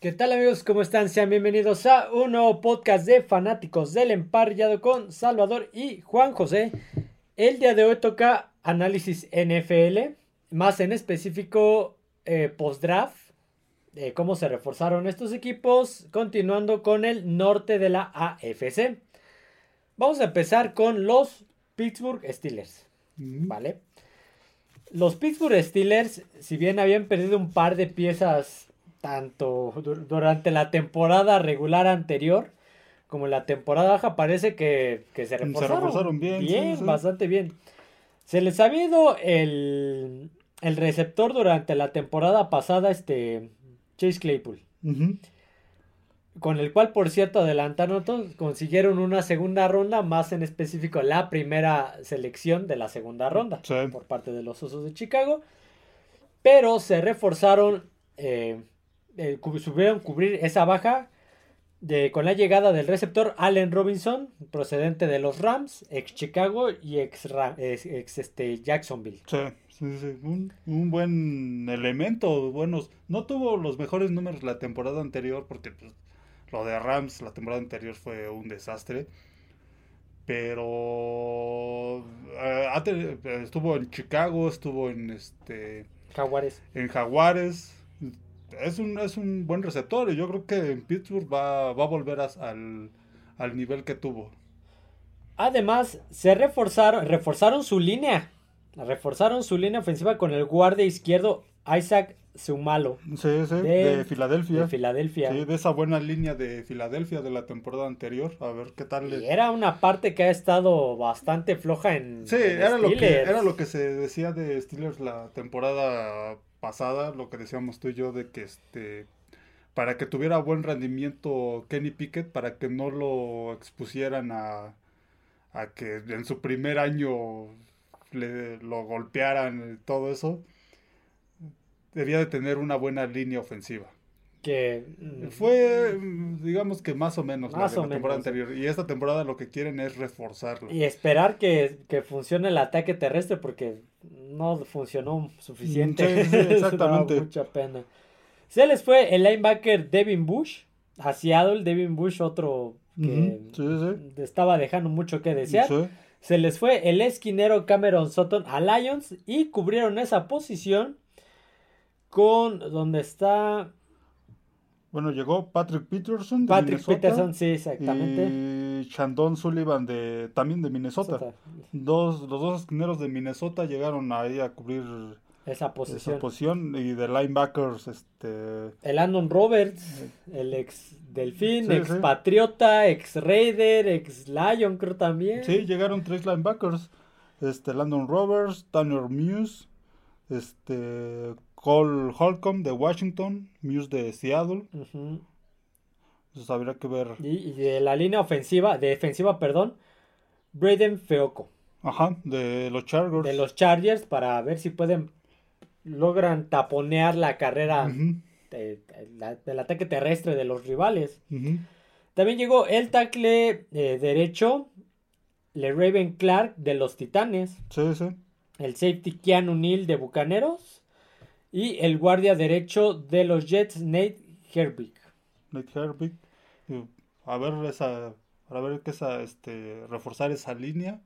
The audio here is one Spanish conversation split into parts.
¿Qué tal amigos? ¿Cómo están? Sean bienvenidos a un nuevo podcast de fanáticos del emparrillado con Salvador y Juan José. El día de hoy toca análisis NFL, más en específico eh, post-draft, de cómo se reforzaron estos equipos, continuando con el norte de la AFC. Vamos a empezar con los Pittsburgh Steelers, ¿vale? Los Pittsburgh Steelers, si bien habían perdido un par de piezas tanto durante la temporada regular anterior como la temporada baja, parece que, se, reforzaron bien. Bien, bastante bien. Se les ha ido el, el receptor durante la temporada pasada, este Chase Claypool. Con el cual, por cierto, adelantaron, consiguieron una segunda ronda, más en específico la primera selección de la segunda ronda por parte de los Osos de Chicago. Pero se reforzaron eh, eh, supieron cubrir esa baja de, con la llegada del receptor Allen Robinson, procedente de los Rams, ex Chicago y ex, ex, este, Jacksonville. Sí, sí, sí. Un, un, buen elemento, buenos. No tuvo los mejores números la temporada anterior porque pues, lo de Rams la temporada anterior fue un desastre. Pero eh, estuvo en Chicago, estuvo en este Jaguares. En Jaguares es un, es un buen receptor y yo creo que en Pittsburgh va, va a volver al, al, nivel que tuvo. Además, se reforzaron, reforzaron su línea. Reforzaron su línea ofensiva con el guardia izquierdo Isaac Sumalo. Sí, sí, de, Filadelfia. De Filadelfia. Sí, de esa buena línea de Filadelfia de la temporada anterior. A ver qué tal. era una parte que ha estado bastante floja en. Sí, era, lo que, era lo que se decía de Steelers la temporada pasada, lo que decíamos tú y yo, de que este para que tuviera buen rendimiento Kenny Pickett, para que no lo expusieran a, a que en su primer año le, lo golpearan y todo eso, debía de tener una buena línea ofensiva. Que mm, fue, digamos que más o menos la, temporada anterior. Y esta temporada lo que quieren es reforzarlo. Y esperar que, que funcione el ataque terrestre, porque no funcionó suficiente. exactamente. mucha pena. Se les fue el linebacker Devin Bush a Seattle. Devin Bush, otro que estaba dejando mucho que desear. Se les fue el esquinero Cameron Sutton a Lions y cubrieron esa posición con donde está bueno, llegó Patrick Peterson de Patrick Peterson, sí, exactamente. Y Chandon Sullivan de también de Minnesota. Dos, los dos esquineros de Minnesota llegaron ahí a cubrir esa posición. Esa posición y de linebackers, este. El Andon Roberts, el ex Delfín, ex Patriota, ex Raider, ex Lion, creo también. Sí, llegaron tres linebackers. Este, Landon Roberts, Tanner Muse, este, Cole Holcomb de Washington, Muse de Seattle. Entonces habría que ver. Y, de la línea ofensiva, defensiva, perdón, Braden Feoco. Ajá, de los Chargers. De los Chargers para ver si pueden logran taponear la carrera del ataque terrestre de los rivales. También llegó el tackle eh, derecho, Le Raven Clark de los Titanes. Sí, sí. El safety Keanu Neal de Bucaneros. Y el guardia derecho de los Jets, Nate Herbig. Nate Herbig. A ver esa. Para ver que esa, este, reforzar esa línea.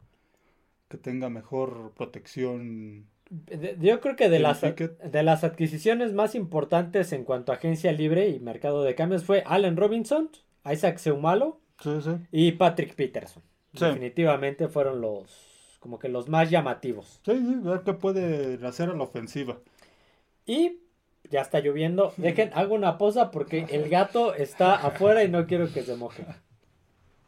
Que tenga mejor protección. yo creo que de las, de las adquisiciones más importantes en cuanto a agencia libre y mercado de cambios fue Allen Robinson, Isaac Seumalo y Patrick Peterson. Definitivamente fueron los como que los más llamativos. Sí, sí, ver qué puede hacer a la ofensiva. Y ya está lloviendo. Dejen, hago una posa porque el gato está afuera y no quiero que se moje.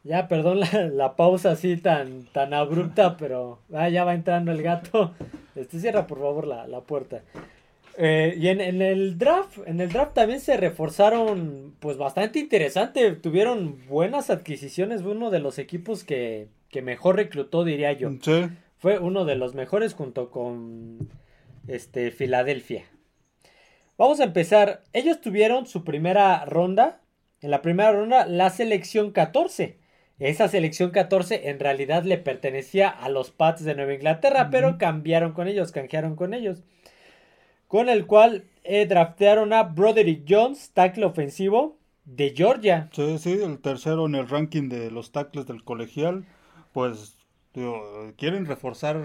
Ya, perdón la, pausa así tan, tan abrupta, pero ah, ya va entrando el gato. Este, cierra por favor la, puerta. Eh, y en, el draft, en el draft también se reforzaron, pues bastante interesante. Tuvieron buenas adquisiciones. Uno de los equipos que, que mejor reclutó, diría yo. Fue uno de los mejores junto con este Filadelfia. Vamos a empezar. Ellos tuvieron su primera ronda. En la primera ronda, la selección 14. Esa selección 14 en realidad le pertenecía a los Pats de Nueva Inglaterra, pero cambiaron con ellos, canjearon con ellos. con el cual eh, draftearon a Broderick Jones, tackle ofensivo de Georgia. Sí, sí, el tercero en el ranking de los tackles del colegial. Pues quieren reforzar,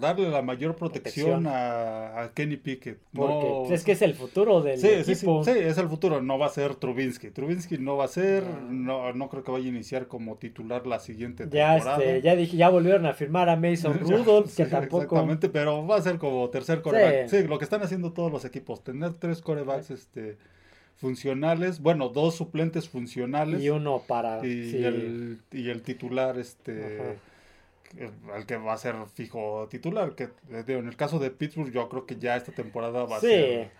darle la mayor protección, Protección. A, a Kenny Pickett. Porque No- pues, es que es el futuro del Sí, sí, sí, equipo. sí, es el futuro, no va a ser Trubinsky. Trubinsky no va a ser, No. no, creo que vaya a iniciar como titular la siguiente Ya, temporada. este, ya dije, ya volvieron a firmar a Mason Ya, Rudolph, que tampoco. Exactamente, pero va a ser como tercer coreback. Sí. Sí. lo que están haciendo todos los equipos, tener tres corebacks este, funcionales, bueno, dos suplentes funcionales Y uno para. y, sí. el, y el titular, este, Ajá. Al que va a ser fijo titular. Que eh, en el caso de Pittsburgh, yo creo que ya esta temporada va a Sí. ser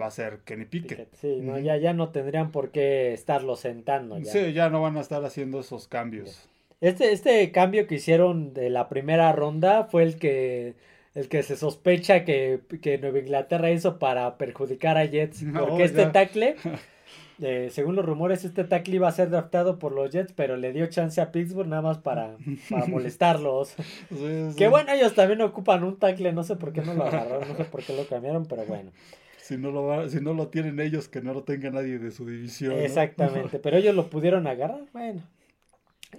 va a ser Kenny Pickett. Pickett, Sí, no, ya, ya no tendrían por qué estarlo sentando. Ya. Sí, ya no van a estar haciendo esos cambios. Este, este cambio que hicieron de la primera ronda fue el que, el que se sospecha que, que Nueva Inglaterra hizo para perjudicar a Jets. No, Porque este tackle, eh, según los rumores, este tackle iba a ser draftado por los Jets, pero le dio chance a Pittsburgh nada más para, para molestarlos. Sí, sí. Que bueno, ellos también ocupan un tackle, no sé por qué no lo agarraron, no sé por qué lo cambiaron, pero bueno. Si no, lo si no lo tienen ellos, que no lo tenga nadie de su división. ¿no? Exactamente, pero ellos lo pudieron agarrar. Bueno.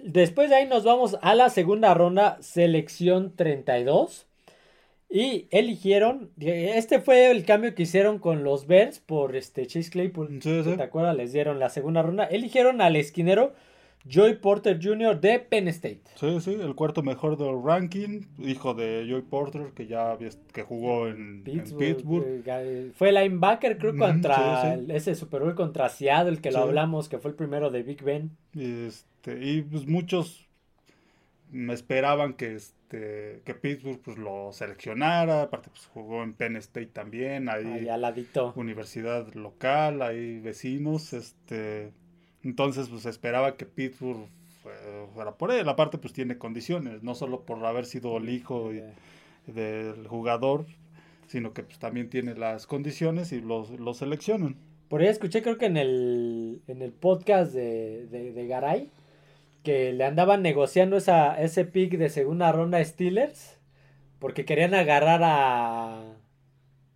Después de ahí nos vamos a la segunda ronda, selección 32. Y eligieron, este fue el cambio que hicieron con los Bears por este Chase Claypool. Sí, sí. ¿Te acuerdas? Les dieron la segunda ronda. Eligieron al esquinero Joy Porter Jr. de Penn State. Sí, sí, el cuarto mejor del ranking, hijo de Joy Porter, que ya que jugó en en Pittsburgh, Pittsburgh. eh, ga- fue linebacker, creo, contra sí, ese Super Bowl contra Seattle, que lo hablamos, que fue el primero de Big Ben. Y, este, y pues muchos me esperaban que este que Pittsburgh pues lo seleccionara, aparte pues jugó en Penn State también, ahí Ahí al ladito. universidad local, hay vecinos, este entonces pues esperaba que Pittsburgh fue- fuera por él, aparte pues tiene condiciones, no solo por haber sido el hijo y- del jugador, sino que pues también tiene las condiciones y los lo seleccionan. Por ahí escuché, creo que en el, en el podcast de, de, de Garay, que le andaban negociando esa, ese pick de segunda ronda a Steelers, porque querían agarrar a,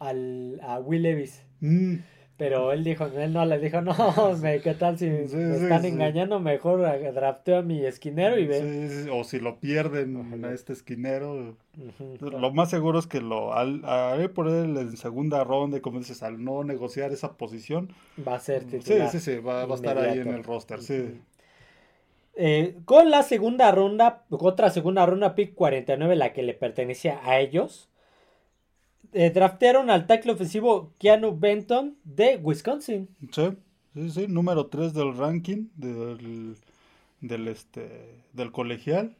al, a Will Levis. Mm, Pero él dijo, él no le dijo, no, me, ¿qué tal si Sí, me sí, están sí. engañando? Mejor drafteo a mi esquinero y ve. sí, sí, o si lo pierden Ojalá. a este esquinero. Lo más seguro es que lo al, haré por él en segunda ronda, y como dices, al no negociar esa posición, Va a ser sí, titular. sí, sí, va, va a estar ahí en el roster, sí. Eh, con la segunda ronda, otra segunda ronda, pick 49, la que le pertenecía a ellos, eh, draftearon al tackle ofensivo Keanu Benton de Wisconsin. Sí, sí, sí, número 3 del ranking del, del, este, del colegial.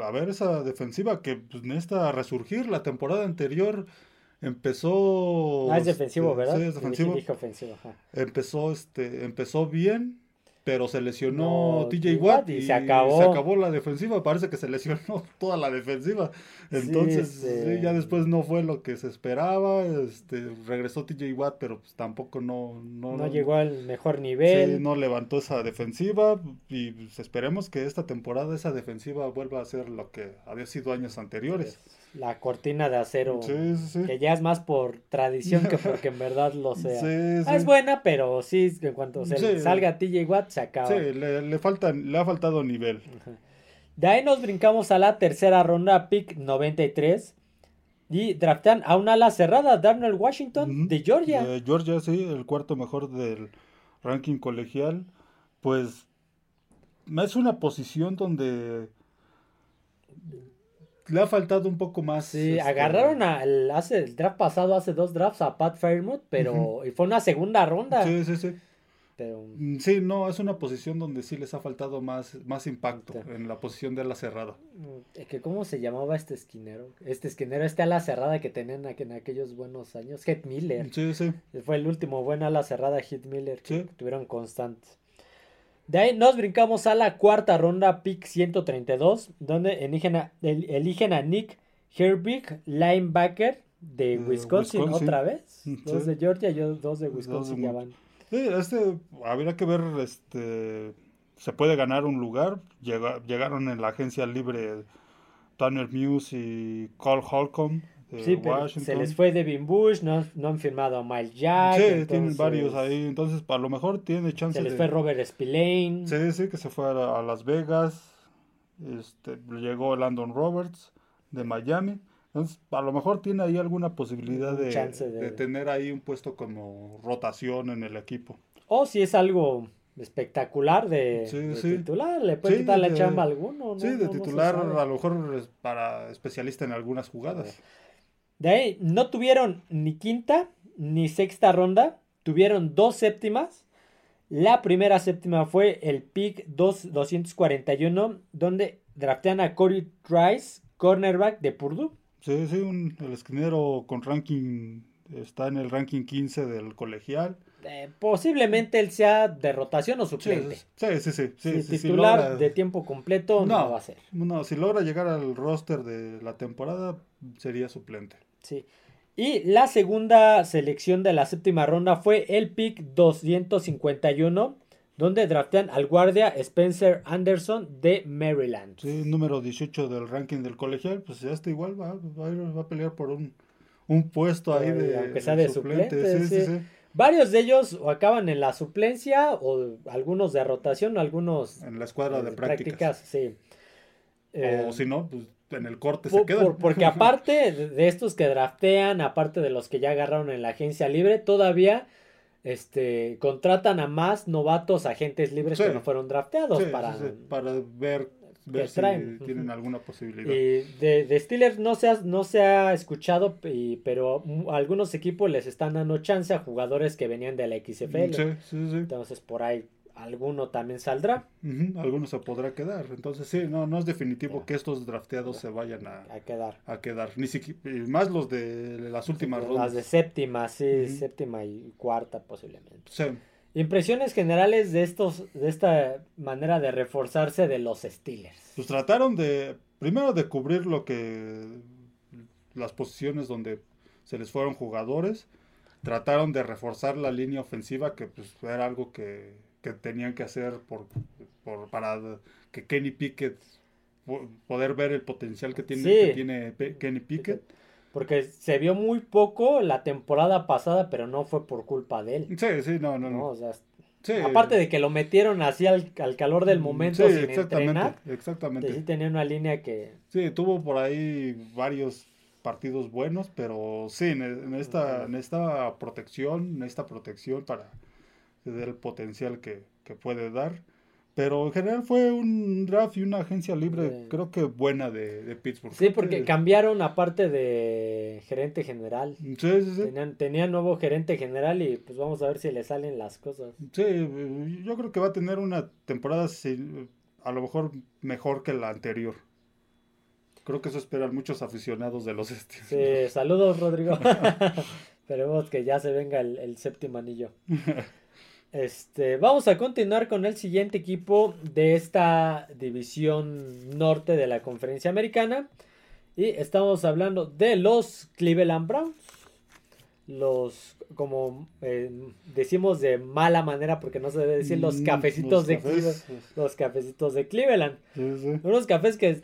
A ver, esa defensiva que pues, necesita resurgir. La temporada anterior empezó... Ah, es defensivo, este, ¿verdad? Sí, es defensivo. dije ofensivo, ajá. Empezó, este, empezó bien, pero se lesionó No, TJ Watt y se acabó. se acabó la defensiva. Parece que se lesionó toda la defensiva. Entonces, Sí, este- sí, ya después no fue lo que se esperaba. Este, regresó TJ Watt, pero pues tampoco no, no, No llegó al mejor nivel. sí, no levantó esa defensiva. Y pues, esperemos que esta temporada esa defensiva vuelva a ser lo que había sido años anteriores. La cortina de acero, Sí, sí, sí. que ya es más por tradición que porque en verdad lo sea. Ah, es buena, pero sí, en cuanto se salga TJ Watt, se acaba. Sí, le, le falta, le ha faltado nivel. De ahí nos brincamos a la tercera ronda, pick 93. Y draftan a un ala cerrada, Darnell Washington, de Georgia. De Georgia, sí, el cuarto mejor del ranking colegial. Pues es una posición donde le ha faltado un poco más. Sí, este, agarraron a, el, hace, el draft pasado, hace dos drafts, a Pat Fairmouth, pero y fue una segunda ronda. Sí, sí, sí. Pero Mm, Sí, no, es una posición donde sí les ha faltado más, más impacto Sí. en la posición de la cerrada. que ¿cómo se llamaba este esquinero? Este esquinero, este ala cerrada que tenían en aquellos buenos años, Heath Miller. Sí, sí. Fue el último buen ala cerrada, Heath Miller, que Sí. tuvieron constantes. De ahí nos brincamos a la cuarta ronda, pick 132, donde eligen a, el- eligen a Nick Herbig, linebacker de Wisconsin, Wisconsin. otra vez. Sí. Dos de Georgia, yo dos de Dos Wisconsin de- ya van. Sí, este, habría que ver, este, se puede ganar un lugar. Llega- llegaron en la agencia libre Tanner Muse y Cole Holcomb. Pero se les fue Devin Bush, no, no han firmado a Miles Jack. Sí, tienen entonces, varios ahí. Entonces, a lo mejor tiene chance Se les de. fue Robert Spillane. Sí, sí, que se fue a, a Las Vegas. Este, llegó Landon Roberts de Miami. Entonces, a lo mejor tiene ahí alguna posibilidad de, de- de tener ahí un puesto como rotación en el equipo. O si es algo espectacular de, Sí, de sí. titular, le puede Sí, quitar la de- chamba a alguno. ¿no? sí, de No- se titular, a lo mejor para especialista en algunas jugadas. De ahí no tuvieron ni quinta ni sexta ronda, tuvieron dos séptimas. La primera séptima fue el pick 2, 241, donde draftean a Corey Trice, cornerback de Purdue. Sí, sí, un- el esquinero con ranking está en el ranking 15 del colegial. Eh, posiblemente él sea de rotación o suplente. sí, sí, sí, sí, Si sí, sí, si titular logra- de tiempo completo no, No. va a ser. No, si logra llegar al roster de la temporada, sería suplente. Sí. Y la segunda selección de la séptima ronda fue el pick 251, donde draftean al guardia Spencer Anderson de Maryland. Sí, número 18 del ranking del colegial, pues ya está igual, va, va, va a pelear por un, un puesto ahí de, aunque sea de suplente, Sí, sí, sí. sí. Varios de ellos o acaban en la suplencia o algunos de rotación, algunos En la escuadra de eh, prácticas. sí. Eh, O si no, pues en el corte por- se quedan. por- porque aparte de- estos que draftean, aparte de los que ya agarraron en la agencia libre, todavía este, contratan a más novatos agentes libres Sí. que no fueron drafteados Sí, para... sí, para ver, ver si traen. tienen alguna posibilidad. Y de, de Steelers no se ha, no se ha escuchado, y- pero algunos equipos les están dando chance a jugadores que venían de la XFL. Entonces por ahí alguno también saldrá Alguno se podrá quedar. Entonces sí, no, no es definitivo que estos drafteados se vayan a, a quedar. a quedar. Ni siquiera, más los de las últimas Las rondas. de séptima, sí, séptima y cuarta posiblemente. Sí. Impresiones generales de estos, de esta manera de reforzarse de los Steelers. Pues trataron de, primero de cubrir lo que, las posiciones donde se les fueron jugadores. Trataron de reforzar la línea ofensiva, que pues era algo que, que tenían que hacer por, por- para que Kenny Pickett, po- poder ver el potencial que tiene, Sí. que tiene Kenny Pickett. Porque se vio muy poco la temporada pasada, pero no fue por culpa de él. Sí, sí, no, no, ¿no? no. O sea, Sí. aparte de que lo metieron así al, al calor del momento Sí, sin exactamente, entrenar, exactamente. sí tenía una línea que Sí, tuvo por ahí varios partidos buenos, pero sí, ne- necesita, Ujú. necesita protección, necesita protección para dé el potencial que, que puede dar. Pero en general fue un draft y una agencia libre, Sí. creo que buena de, de Pittsburgh. Sí, porque que- cambiaron aparte de gerente general. Sí, sí, sí. Tenían, tenían nuevo gerente general y pues vamos a ver si le salen las cosas. Sí, yo creo que va a tener una temporada a lo mejor mejor que la anterior. Creo que eso esperan muchos aficionados de los Steelers. Sí, saludos Rodrigo. Esperemos que ya se venga el, el séptimo anillo. Este, vamos a continuar con el siguiente equipo de esta división norte de la conferencia americana. Y estamos hablando de los Cleveland Browns. Los, como eh, decimos de mala manera, porque no se debe decir los Mm, cafecitos los de cafés, Cleveland. Los cafecitos de Cleveland. Sí, sí. Unos cafés que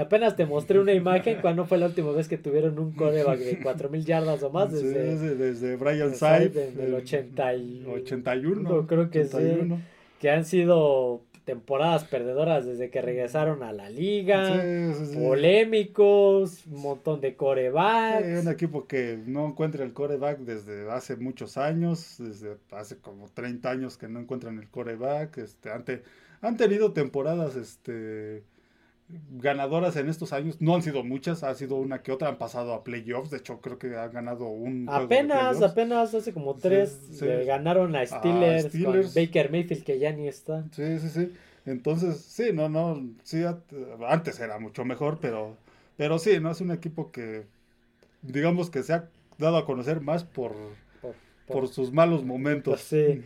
apenas te mostré una imagen cuando fue la última vez que tuvieron un coreback de 4000 yardas o más Sí, desde sí, desde Brian Saib en el 80 y- 81. No, creo que sí. 81. que han sido temporadas perdedoras desde que regresaron a la liga, Sí, sí, sí. polémicos, un montón de Sí, corebacks. un equipo que no encuentra el coreback desde hace muchos años, desde hace como 30 años que no encuentran el coreback. Este, han, te- han tenido temporadas este, ganadoras en estos años, no han sido muchas, ha sido una que otra, han pasado a playoffs, de hecho creo que han ganado un Apenas, apenas hace como tres sí. ganaron a Steelers, con Steelers. Baker Mayfield que ya ni está. Sí, sí, sí. Entonces, sí, no, no, sí, antes era mucho mejor, pero, pero sí, no es un equipo que, digamos que se ha dado a conocer más por, Por- por sus malos momentos. Pues sí.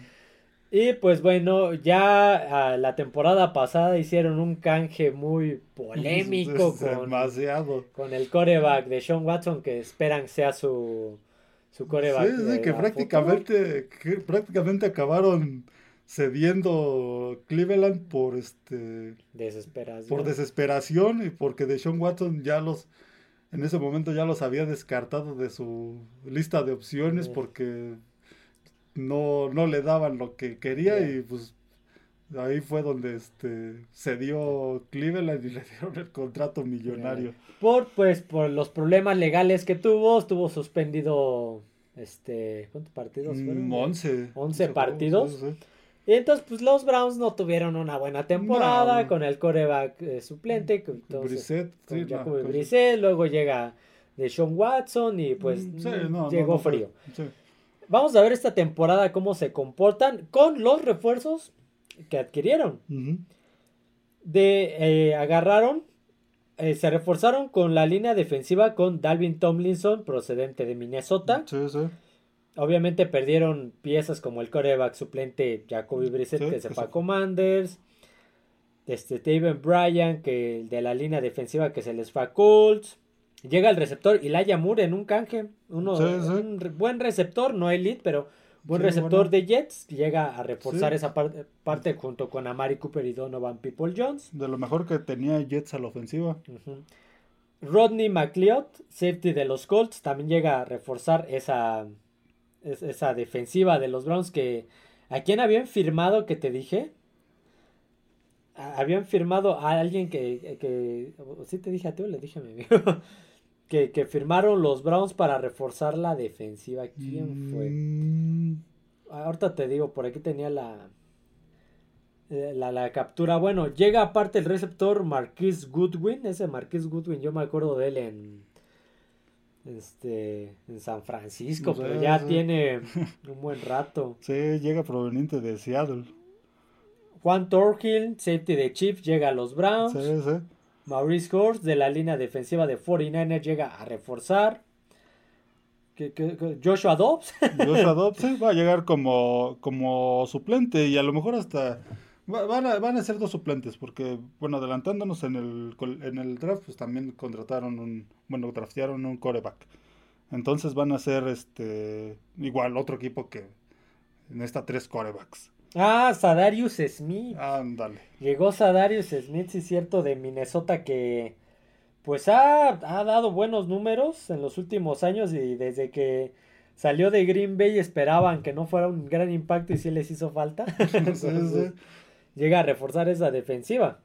Y pues bueno, ya la temporada pasada hicieron un canje muy polémico con, con el coreback de Sean Watson que esperan sea su, su coreback. Sí, sí, de que prácticamente, que prácticamente acabaron cediendo Cleveland por este. Desesperación. por desesperación y porque Deshaun Watson ya los en ese momento ya los había descartado de su lista de opciones Sí. porque no, no le daban lo que quería y pues ahí fue donde este se dio Cleveland y le dieron el contrato millonario. Por, pues, por los problemas legales que tuvo, estuvo suspendido, este, ¿cuántos partidos fueron? Mm, 11. 11 Sí, partidos. sí, sí. Y entonces, pues, los Browns no tuvieron una buena temporada No. con el coreback eh, suplente, que entonces, Brissett, con sí, no, Jacoby Brissett, luego llega Deshaun Watson y pues mm, mm, no, llegó fue- frío. sí. Vamos a ver esta temporada cómo se comportan con los refuerzos que adquirieron. De eh, agarraron, eh, se reforzaron con la línea defensiva con Dalvin Tomlinson procedente de Minnesota. Sí, sí. Obviamente perdieron piezas como el coreback suplente Jacoby Brissett Sí, que se fue a Commanders. Este Taven Bryan que de la línea defensiva que se les fue a Colts. Llega el receptor Elijah Moore en un canje. Uno, Sí, sí. Un re- buen receptor, no elite, pero buen Sí, receptor bueno. de Jets. Llega a reforzar esa par- parte junto con Amari Cooper y Donovan People Jones. De lo mejor que tenía Jets a la ofensiva. Rodney McLeod, safety de los Colts, también llega a reforzar esa, es- esa defensiva de los Browns que... ¿A quién habían firmado que te dije? Habían firmado a alguien que... que sí te dije a ti o le dije a mi amigo. que, que firmaron los Browns para reforzar la defensiva. ¿Quién fue? Mm, Ahorita te digo, por aquí tenía la, eh, la, la captura. Bueno, llega aparte el receptor Marquis Goodwin. Ese Marquis Goodwin, yo me acuerdo de él en, este, en San Francisco, pero ya sí. tiene un buen rato. sí, llega proveniente de Seattle. Juan Thorhill, safety de Chiefs, llega a los Browns. Sí, sí. Maurice Horst, de la línea defensiva de 49ers, llega a reforzar. Joshua Dobbs. Joshua Dobbs va a llegar como, como suplente y a lo mejor hasta va- van a, van a ser dos suplentes porque, bueno, adelantándonos en el, en el draft, pues también contrataron un, bueno, draftearon un coreback. Entonces van a ser este igual otro equipo que necesita tres corebacks. Ah, Sadarius Smith. Ándale. Llegó Sadarius Smith, sí es cierto, de Minnesota que pues ha, ha dado buenos números en los últimos años y desde que salió de Green Bay esperaban que no fuera un gran impacto y sí les hizo falta. Entonces, sí. llega a reforzar esa defensiva.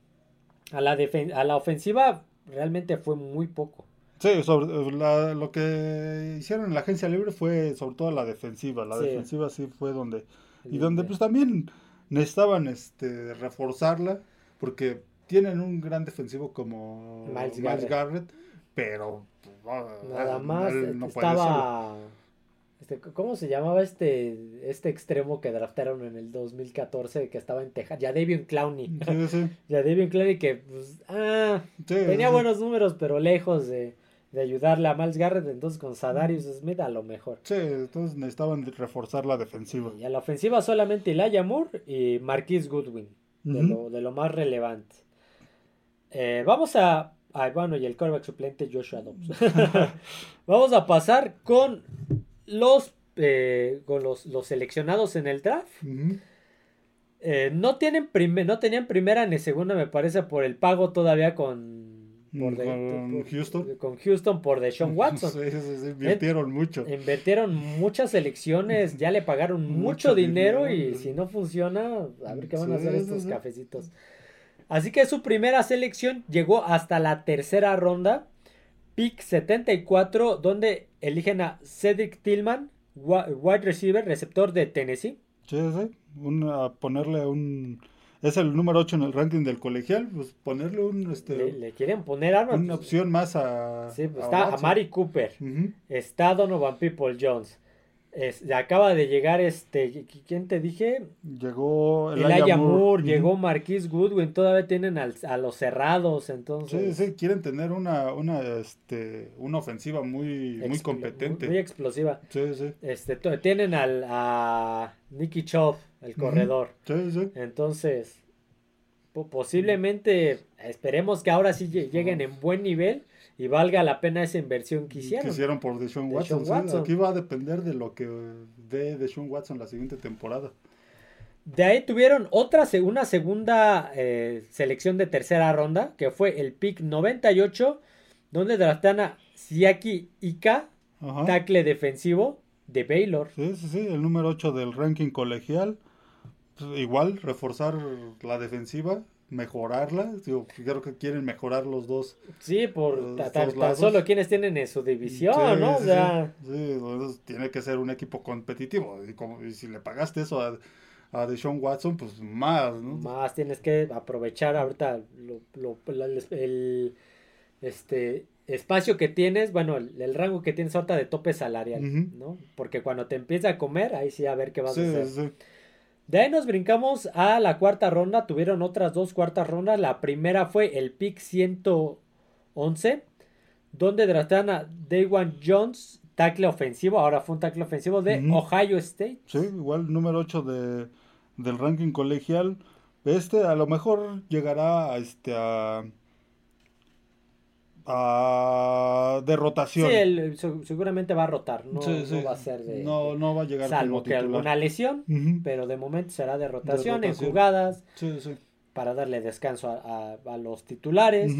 A la, defen- a la ofensiva realmente fue muy poco. Sí, sobre, la- lo que hicieron en la agencia libre fue sobre todo la defensiva. La Sí. defensiva sí fue donde y donde pues también necesitaban este reforzarla porque tienen un gran defensivo como Miles Miles, Garrett. Garrett, pero pues, ah, Nada más no solo. estaba... Este, ¿Cómo se llamaba este, este extremo que draftaron en el 2014 que estaba en Texas? Ya Davion Clowney. Sí, sí, Clowney que pues, ah, sí, tenía buenos números, pero lejos de, de ayudarle a Miles Garrett. Entonces con Sadarius Smith a lo mejor. Sí, entonces necesitaban reforzar la defensiva. Y a la ofensiva solamente Elijah Moore y Marquise Goodwin. De, lo, de lo más relevante. Eh, vamos a. bueno, y el quarterback suplente Joshua Dobbs. vamos a pasar con los. eh, con los, los seleccionados en el draft. Eh, no tienen prime- no tenían primera ni segunda, me parece, por el pago todavía con. Por Mm, con Houston. Con Houston por Deshaun Watson. Sí, sí, sí, invirtieron mucho. Invirtieron muchas elecciones, ya le pagaron mucho, Mucho dinero, dinero. y si no funciona, a ver qué van a hacer estos cafecitos. Así que su primera selección llegó hasta la tercera ronda, pick 74, donde eligen a Cedric Tillman, wide receiver, receptor de Tennessee. Sí, sí. Una, ponerle un. Es el número 8 en el ranking del colegial. Pues ponerle un, este, Le, le quieren poner armas. una pues, opción más a. sí, pues a está. Amari Cooper, Ujú. está Donovan People Jones. Es- acaba de llegar este, ¿quién te dije? Llegó Elijah Moore, Ujú. llegó Marquise Goodwin, todavía tienen al- a los cerrados, Sí, entonces. sí, quieren tener una, una, este, una ofensiva muy, muy competente. Muy, explosiva. Sí, sí. Este, tienen al, a Nicky Chubb, el corredor. Sí, sí. Entonces, po- posiblemente, esperemos que ahora sí lle- lleguen en buen nivel y valga la pena esa inversión que hicieron. Quisieron por Deshaun Watson. Deshaun sí. Aquí va a depender de lo que dé Deshaun Watson la siguiente temporada. De ahí tuvieron otra, una segunda eh, selección de tercera ronda, que fue el pick 98, donde draftean a Siaki Ika, Ajá. tackle defensivo de Baylor. Sí, sí, sí, el número 8 del ranking colegial. Pues, igual, reforzar la defensiva, mejorarla. Digo, creo que quieren mejorar los dos. Sí, por Los ta- dos ta- tan solo quienes tienen en su división, Sí, ¿no? O sea, sí. Sí, entonces tiene que ser un equipo competitivo. Y, como, y si le pagaste eso a, a Deshaun Watson, pues más, ¿no? más tienes que aprovechar ahorita lo- lo- la- el, este espacio que tienes, bueno, el, el rango que tienes ahorita de tope salarial. ¿no? Porque cuando te empieza a comer, ahí sí a ver qué vas Sí, a hacer. sí. De ahí nos brincamos a la cuarta ronda. Tuvieron otras dos cuartas rondas. La primera fue el pick 111, donde draftearon a Daywan Jones, tackle ofensivo. Ahora fue un tackle ofensivo de. Ohio State. Sí, igual número 8 de, del ranking colegial. Este a lo mejor llegará a este a, a de Sí, rotación. él se- seguramente va a rotar. No, Sí, no sí. va a ser de. no, no va a llegar salvo como que titular. alguna lesión. Pero de momento será de rotación, en rotación. jugadas Sí, sí. para darle descanso a, a- a los titulares.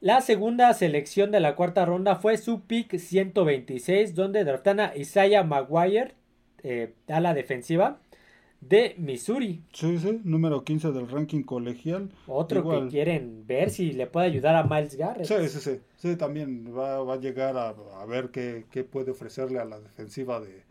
La segunda selección de la cuarta ronda fue su pick 126, donde draftan a Isaiah Maguire eh, a la defensiva de Missouri. Sí, sí, número 15 del ranking colegial. Otro Igual. que quieren ver si le puede ayudar a Miles Garrett. Sí, sí, sí. Sí, también va, va a llegar a, a ver qué, qué puede ofrecerle a la defensiva de,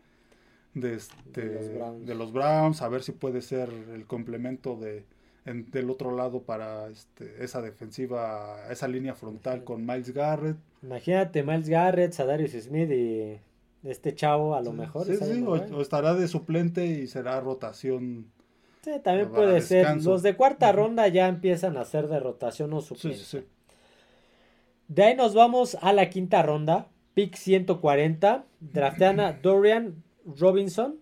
de, este, De los Browns. de los Browns, a ver si puede ser el complemento de, en- del otro lado para este, esa defensiva, esa línea frontal con Miles Garrett. Imagínate Miles Garrett, Sadarius Smith y este chavo a lo mejor. Sí, o, estará de suplente y será rotación. Sí, también puede ser. descanso. Los de cuarta ronda ya empiezan a ser de rotación o suplente. sí, sí. De ahí nos vamos a la quinta ronda. Pick 140. Draftean a Dorian Robinson.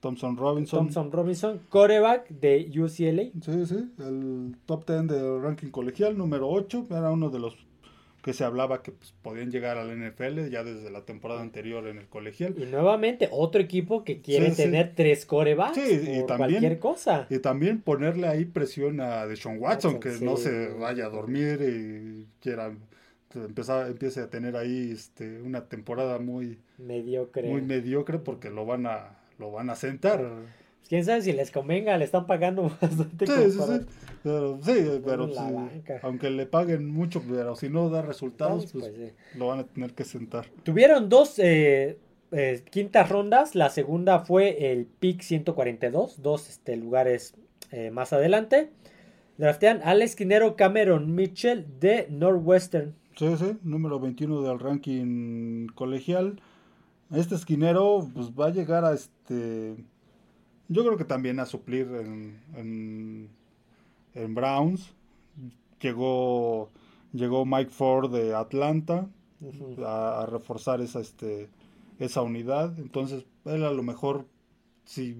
Thompson Robinson. Thompson Robinson. Coreback de UCLA. Sí, sí, el top 10 del ranking colegial, número 8, era uno de los que se hablaba que pues, podían llegar al NFL ya desde la temporada anterior en el colegial. Y nuevamente otro equipo que quiere Sí, sí. tener tres corebacks Sí, y por también- cualquier cosa. Y también ponerle ahí presión a Deshaun Watson, Watson, que sí. no se vaya a dormir y quiera empezar, empiece a tener ahí este, una temporada muy, Mediocre. muy mediocre porque lo van a, lo van a sentar. Pues, Quién sabe si les convenga, le están pagando bastante. Sí, sí, para- sí. Pero, sí, pero sí, banca. aunque le paguen mucho, pero si no da resultados, pues, Pues, sí. lo van a tener que sentar. Tuvieron dos eh, eh, quintas rondas. La segunda fue el pick 142, dos este, lugares eh, más adelante. Draftean al esquinero Cameron Mitchell de Northwestern. Sí, sí, número 21 del ranking colegial. Este esquinero pues va a llegar a este yo creo que también a suplir en, en, en Browns. Llegó llegó Mike Ford de Atlanta a, a reforzar esa este esa unidad, entonces él a lo mejor si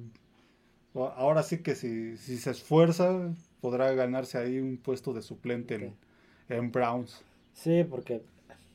ahora sí que si, si se esfuerza podrá ganarse ahí un puesto de suplente en, en Browns. Sí, porque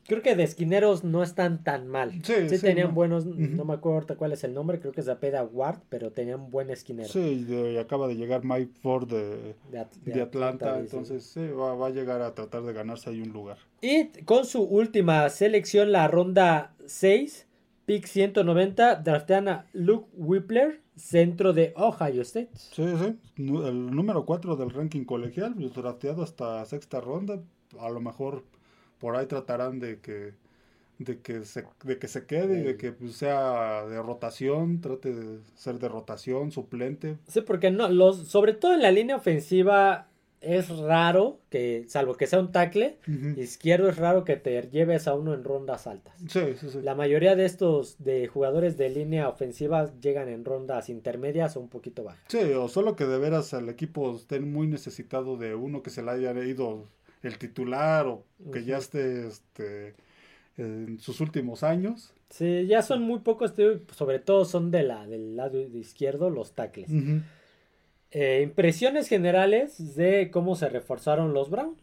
creo que de esquineros no están tan mal. Sí, Sí, sí, tenían no. buenos, no me acuerdo ahorita cuál es el nombre, creo que es Apeda Ward, pero tenían buen esquinero. Sí, de- y acaba de llegar Mike Ford de, de, At- de Atlanta, entonces sí, va, va a llegar a tratar de ganarse ahí un lugar. Y con su última selección, la ronda 6, pick 190, draftean a Luke Whippler, centro de Ohio State. Sí, sí, el número 4 del ranking colegial, pues, drafteado hasta sexta ronda, a lo mejor por ahí tratarán de que de que se, de que se quede y de que pues, sea de rotación, trate de ser de rotación, suplente. Sí, porque no, los, sobre todo en la línea ofensiva es raro que, salvo que sea un tackle, izquierdo es raro que te lleves a uno en rondas altas. Sí, sí, sí. La mayoría de estos de jugadores de línea ofensiva llegan en rondas intermedias o un poquito bajas. Sí, o solo que de veras el equipo esté muy necesitado de uno que se le haya ido el titular o que ya esté este, en sus últimos años. Sí, ya son muy pocos, sobre todo son de la, del lado izquierdo los tackles. Eh, impresiones generales de cómo se reforzaron los Browns.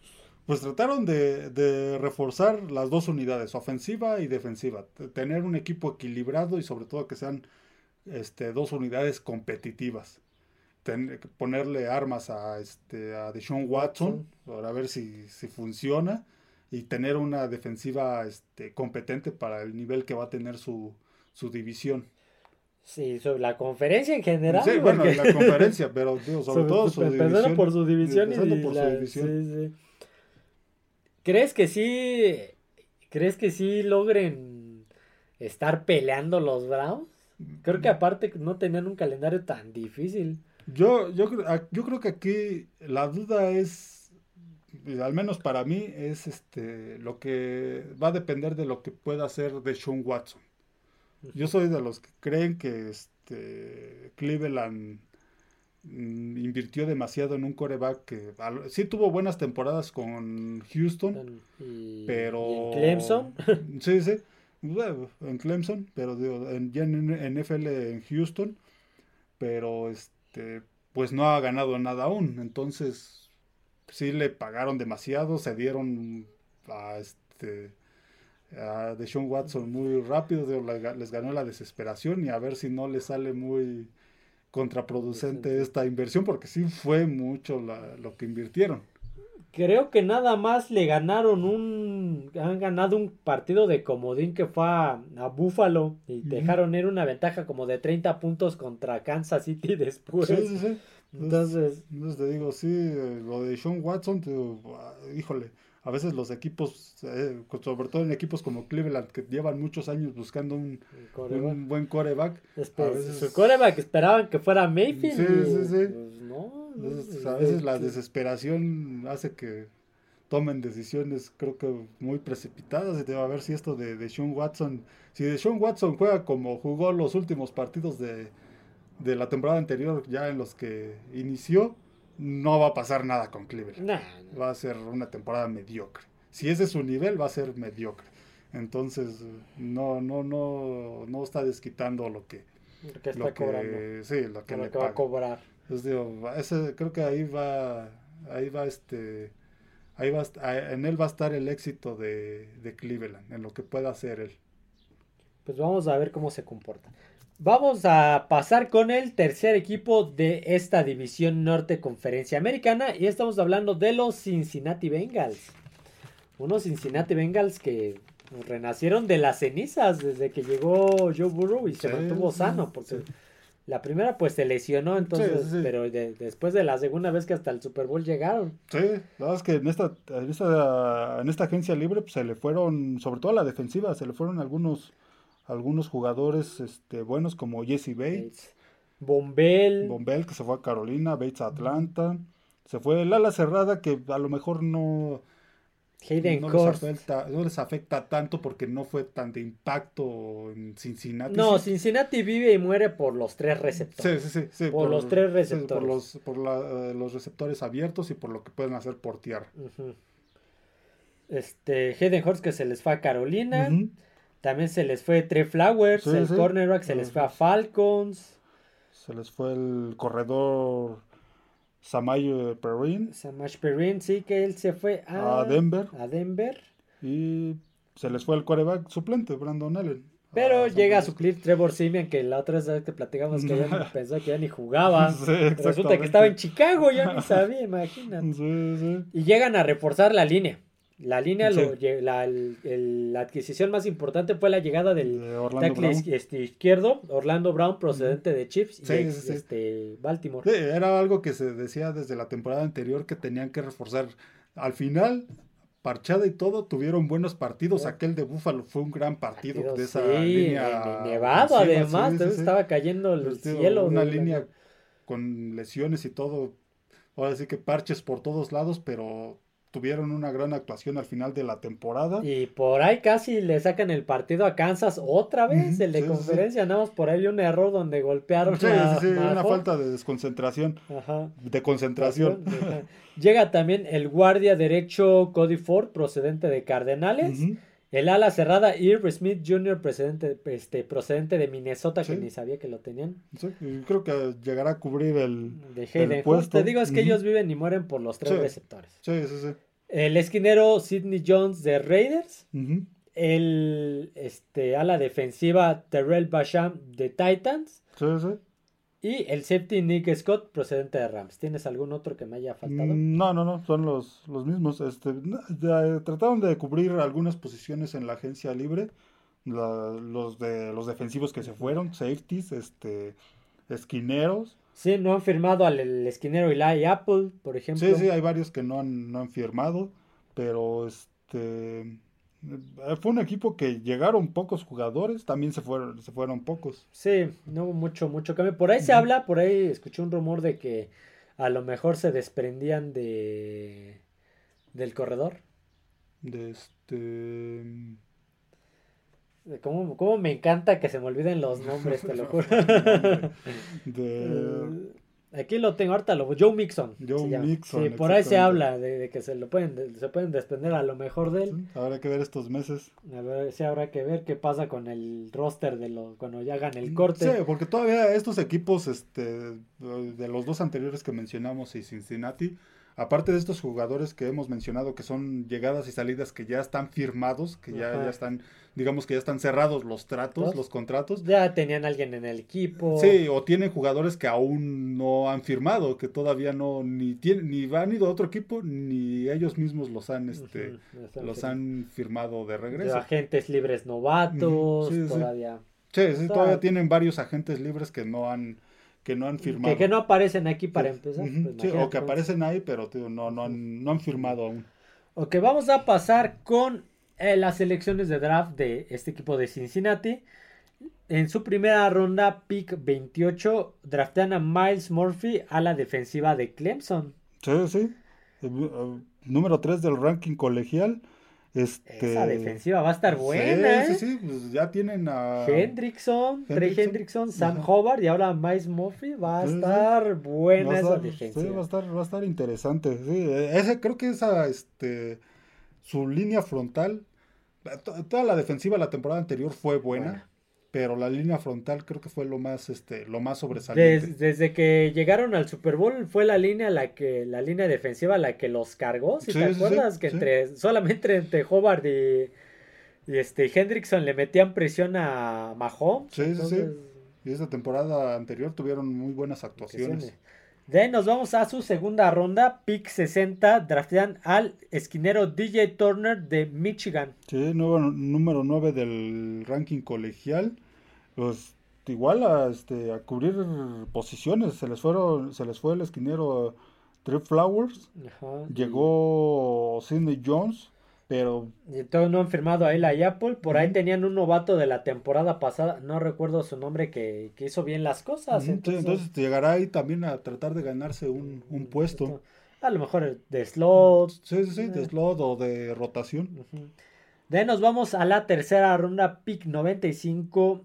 Pues trataron de, de reforzar las dos unidades, ofensiva y defensiva. Tener un equipo equilibrado y sobre todo que sean este, dos unidades competitivas. Ten- ponerle armas a, este, a Deshaun Watson para ver si, si funciona. y tener una defensiva este, competente para el nivel que va a tener su, su división. Sí, sobre la conferencia en general. Sí, bueno, la conferencia, pero digo, sobre, todo su división. por su división. Y por su división. Sí, sí. ¿Crees que sí? ¿Crees que sí logren estar peleando los Browns? Creo que aparte no tenían un calendario tan difícil. Yo, yo, yo creo que aquí la duda es, al menos para mí, es este lo que va a depender de lo que pueda hacer de Sean Watson. Yo soy de los que creen que este Cleveland mm, invirtió demasiado en un coreback que sí tuvo buenas temporadas con Houston, pero... en Clemson? Sí, sí, en Clemson, pero en, ya en NFL en Houston, pero este, pues no ha ganado nada aún, entonces sí le pagaron demasiado, se dieron a este a Deshaun Watson muy rápido, les ganó la desesperación y a ver si no le sale muy contraproducente esta inversión, porque sí fue mucho lo que invirtieron. Creo que nada más le ganaron un. Han ganado un partido de comodín que fue a, Buffalo y dejaron ir una ventaja como de 30 puntos contra Kansas City después. Sí, sí, sí. Entonces. Entonces te digo, sí, lo de Sean Watson, híjole a veces los equipos, eh, sobre todo en equipos como Cleveland, que llevan muchos años buscando un, un buen coreback. a veces, su coreback esperaban que fuera Mayfield. Sí, sí, sí. Pues no, a veces la desesperación hace que tomen decisiones, creo que muy precipitadas. Y te va a ver si esto de, de Sean Watson, si de Sean Watson juega como jugó los últimos partidos de, de la temporada anterior, ya en los que inició no va a pasar nada con Cleveland. Va a ser una temporada mediocre. Si ese es su nivel, va a ser mediocre. Entonces, no, no, no, no está desquitando lo que, lo que está cobrando. Sí, lo que, va a cobrar. Ese, creo que ahí va, ahí va este, ahí va, en él va a estar el éxito de, de Cleveland, en lo que pueda hacer él. Pues vamos a ver cómo se comporta. Vamos a pasar con el tercer equipo de esta división norte conferencia americana y estamos hablando de los Cincinnati Bengals. Unos Cincinnati Bengals que renacieron de las cenizas desde que llegó Joe Burrow y se mantuvo sano porque la primera pues se lesionó entonces, pero después de la segunda vez que hasta el Super Bowl llegaron. Sí, la verdad es que en esta, en esta, en esta agencia libre pues, se le fueron, sobre todo a la defensiva, se le fueron algunos algunos jugadores este, buenos como Jesse Bates. Bombel. Bombel que se fue a Carolina, Bates a Atlanta. Se fue el ala cerrada que a lo mejor no, Hayden no, les afecta, no les afecta tanto porque no fue tan de impacto en Cincinnati. No, Cincinnati vive y muere por los tres receptores. Sí, sí, sí. por, los tres receptores. por los, por eh, los receptores abiertos y por lo que pueden hacer por tierra. Este, Hayden Hurst que se les fue a Carolina. También se les fue Trey Flowers, el cornerback se les fue a Falcons. Se les fue el corredor Samayo Perrin. Samayo Perrin, sí, que él se fue a, Denver. A Denver. Y se les fue el coreback suplente, Brandon Allen. Pero llega a suplir Trevor Simeon, que la otra vez que platicamos que ya pensó que ya ni jugaba. Resulta que estaba en Chicago, ya ni sabía, imagínate. y llegan a reforzar la línea. La línea, la, adquisición más importante fue la llegada del tackle este, izquierdo, Orlando Brown, procedente de Chips y este, Baltimore. era algo que se decía desde la temporada anterior que tenían que reforzar. Al final, Parchada y todo tuvieron buenos partidos. Aquel de Búfalo fue un gran partido, de esa línea. Nevado, además, estaba cayendo el cielo. Una línea con lesiones y todo. Ahora sí que parches por todos lados, pero tuvieron una gran actuación al final de la temporada. Y por ahí casi le sacan el partido a Kansas otra vez, el de conferencia, nada más por ahí un error donde golpearon sí, sí, una falta de desconcentración, Ajá. de concentración. Llega también el guardia derecho Cody Ford, procedente de Cardenales. El ala cerrada Irv Smith Jr., procedente, este, procedente de Minnesota, que ni sabía que lo tenían. creo que llegará a cubrir el, de puesto. Te digo, es que ellos viven y mueren por los tres receptores. Sí, sí, sí. El esquinero Sidney Jones de Raiders. El este, ala defensiva Terrell Basham de Titans. Sí, sí. Y el safety Nick Scott procedente de Rams. ¿Tienes algún otro que me haya faltado? Mm, No, no, no, son los, los mismos. Este, ya, trataron de cubrir algunas posiciones en la agencia libre. La- los de los defensivos que se fueron, safeties, este, esquineros. Sí, no han firmado al el esquinero Eli Apple, por ejemplo. Sí, sí, hay varios que no han, no han firmado, pero este eh, fue un equipo que llegaron pocos jugadores, también se fueron, se fueron pocos. Sí, no hubo mucho, mucho cambio. Por ahí se habla, por ahí escuché un rumor de que a lo mejor se desprendían de del corredor. De este ¿Cómo, cómo me encanta que se me olviden los nombres, te lo juro. de Aquí lo tengo, ahorita lo Joe Mixon. Joe. Mixon, Sí, por ahí se habla de, de que se lo pueden, de- se pueden desprender a lo mejor de él. Sí, Habrá que ver estos meses. A ver si habrá que ver qué pasa con el roster de los cuando ya hagan el corte. Sí, porque todavía estos equipos, este, de los dos anteriores que mencionamos y Cincinnati, aparte de estos jugadores que hemos mencionado que son llegadas y salidas que ya están firmados, que ya, ya están, digamos que ya están cerrados los tratos, ¿Los? los contratos. Ya tenían alguien en el equipo. Sí, o tienen jugadores que aún no han firmado, que todavía no, ni tienen, ni han ido a otro equipo, ni ellos mismos los han, este, los han firmado de De regreso. agentes libres novatos, sí. todavía. Sí, sí, todavía tienen varios agentes libres que no han, que no han firmado. Que, que no aparecen aquí para Sí, empezar. pues, sí, o que aparecen ahí, pero tío, no, no, han, no han firmado aún. Ok, vamos a pasar con eh, las selecciones de draft de este equipo de Cincinnati. En su primera ronda, pick 28, draftean a Miles Murphy a la defensiva de Clemson. Sí, sí. Eh, eh, número 3 del ranking colegial. Este, Esa defensiva va a estar sí, buena, Sí, ¿eh? sí, pues ya tienen a... Hendrickson, Trey Hendrickson, Sam ajá. Hobart y ahora Miles Murphy. Va a Sí, sí. estar buena Va esa estar- defensiva. Sí, va a estar, va a estar interesante. Sí, eh, ese, creo que esa, este, su línea frontal, to- toda la defensiva la temporada anterior fue buena, Buena. Pero la línea frontal creo que fue lo más, este, lo más sobresaliente. Des- desde que llegaron al Super Bowl fue la línea la que la línea defensiva la que los cargó, si Sí, te sí, sí, acuerdas que entre solamente entre Hobart y, y este Hendrickson le metían presión a Mahomes. Sí, sí, sí. Y esta temporada anterior tuvieron muy buenas actuaciones. De ahí nos vamos a su segunda ronda, pick 60, draftean al esquinero DJ Turner de Michigan. Sí, nuevo, número 9 del ranking colegial. Pues igual a, este, a cubrir posiciones. Se les, fueron, se les fue el esquinero Trip Flowers. Ajá, Llegó Sidney Jones. Pero todos no han firmado a Eli Apple. Por ahí tenían un novato de la temporada pasada, no recuerdo su nombre, que, que hizo bien las cosas. entonces, entonces llegará ahí también a tratar de ganarse un, un puesto. A lo mejor de slot. Sí, sí, sí, de Eh. slot o de rotación. De ahí nos vamos a la tercera ronda, pick 95.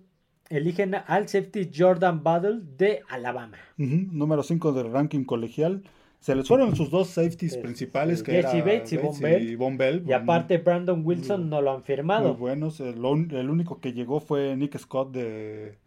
Eligen al safety Jordan Battle de Alabama. Número 5 del ranking colegial. Se les fueron sus dos safeties principales, sí, que Jesse era Bates y Von Bell. Von Bell, Y muy- aparte Brandon Wilson no lo han muy firmado. buenos. El, el único que llegó fue Nick Scott de,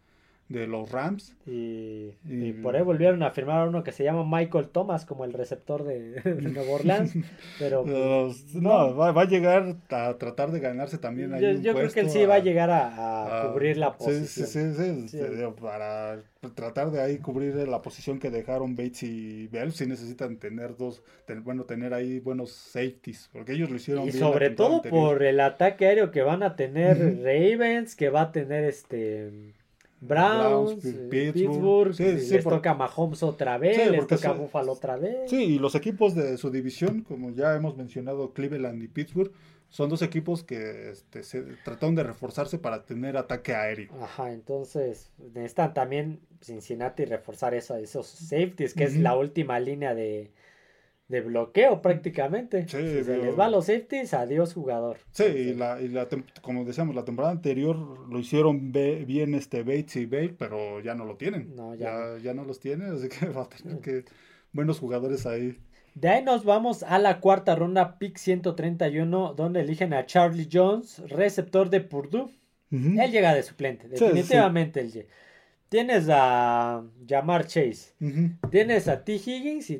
de los Rams. Y, Y- y por ahí volvieron a firmar a uno que se llama Michael Thomas como el receptor de, de Nueva Orleans. Pero Los- no. no, va, va a llegar a tratar de ganarse también ahí yo, un yo creo que él sí va a llegar a, a a- cubrir la posición. Sí, sí, sí, Sí. este, para tratar de ahí cubrir la posición que dejaron Bates y Bell, sí necesitan tener dos, ten- bueno, tener ahí buenos safeties, porque ellos lo hicieron Y bien sobre todo anterior. por el ataque aéreo que van a tener. Ravens, que va a tener este Browns, Browns, eh, Pittsburgh. Pittsburgh, Sí, y sí, les por- toca Mahomes otra vez, Sí, les toca sí- Buffalo otra vez. Sí, y los equipos de su división, como ya hemos mencionado, Cleveland y Pittsburgh, son dos equipos que este, se trataron de reforzarse para tener ataque aéreo. Ajá, entonces necesitan también Cincinnati reforzar eso, esos safeties, que es la última línea de, de bloqueo prácticamente. Sí, si se les va los safeties, adiós jugador. Sí, y la, y la como decíamos, la temporada anterior lo hicieron be- bien este Bates y Bale, pero ya no lo tienen. No, ya ya, ya no los tienen, así que va a tener que buenos jugadores ahí. De ahí nos vamos a la cuarta ronda, pick 131, donde eligen a Charlie Jones, receptor de Purdue. Ujú. Él llega de suplente, Sí, definitivamente él llega. Tienes a Jamar Chase, tienes a T. Higgins y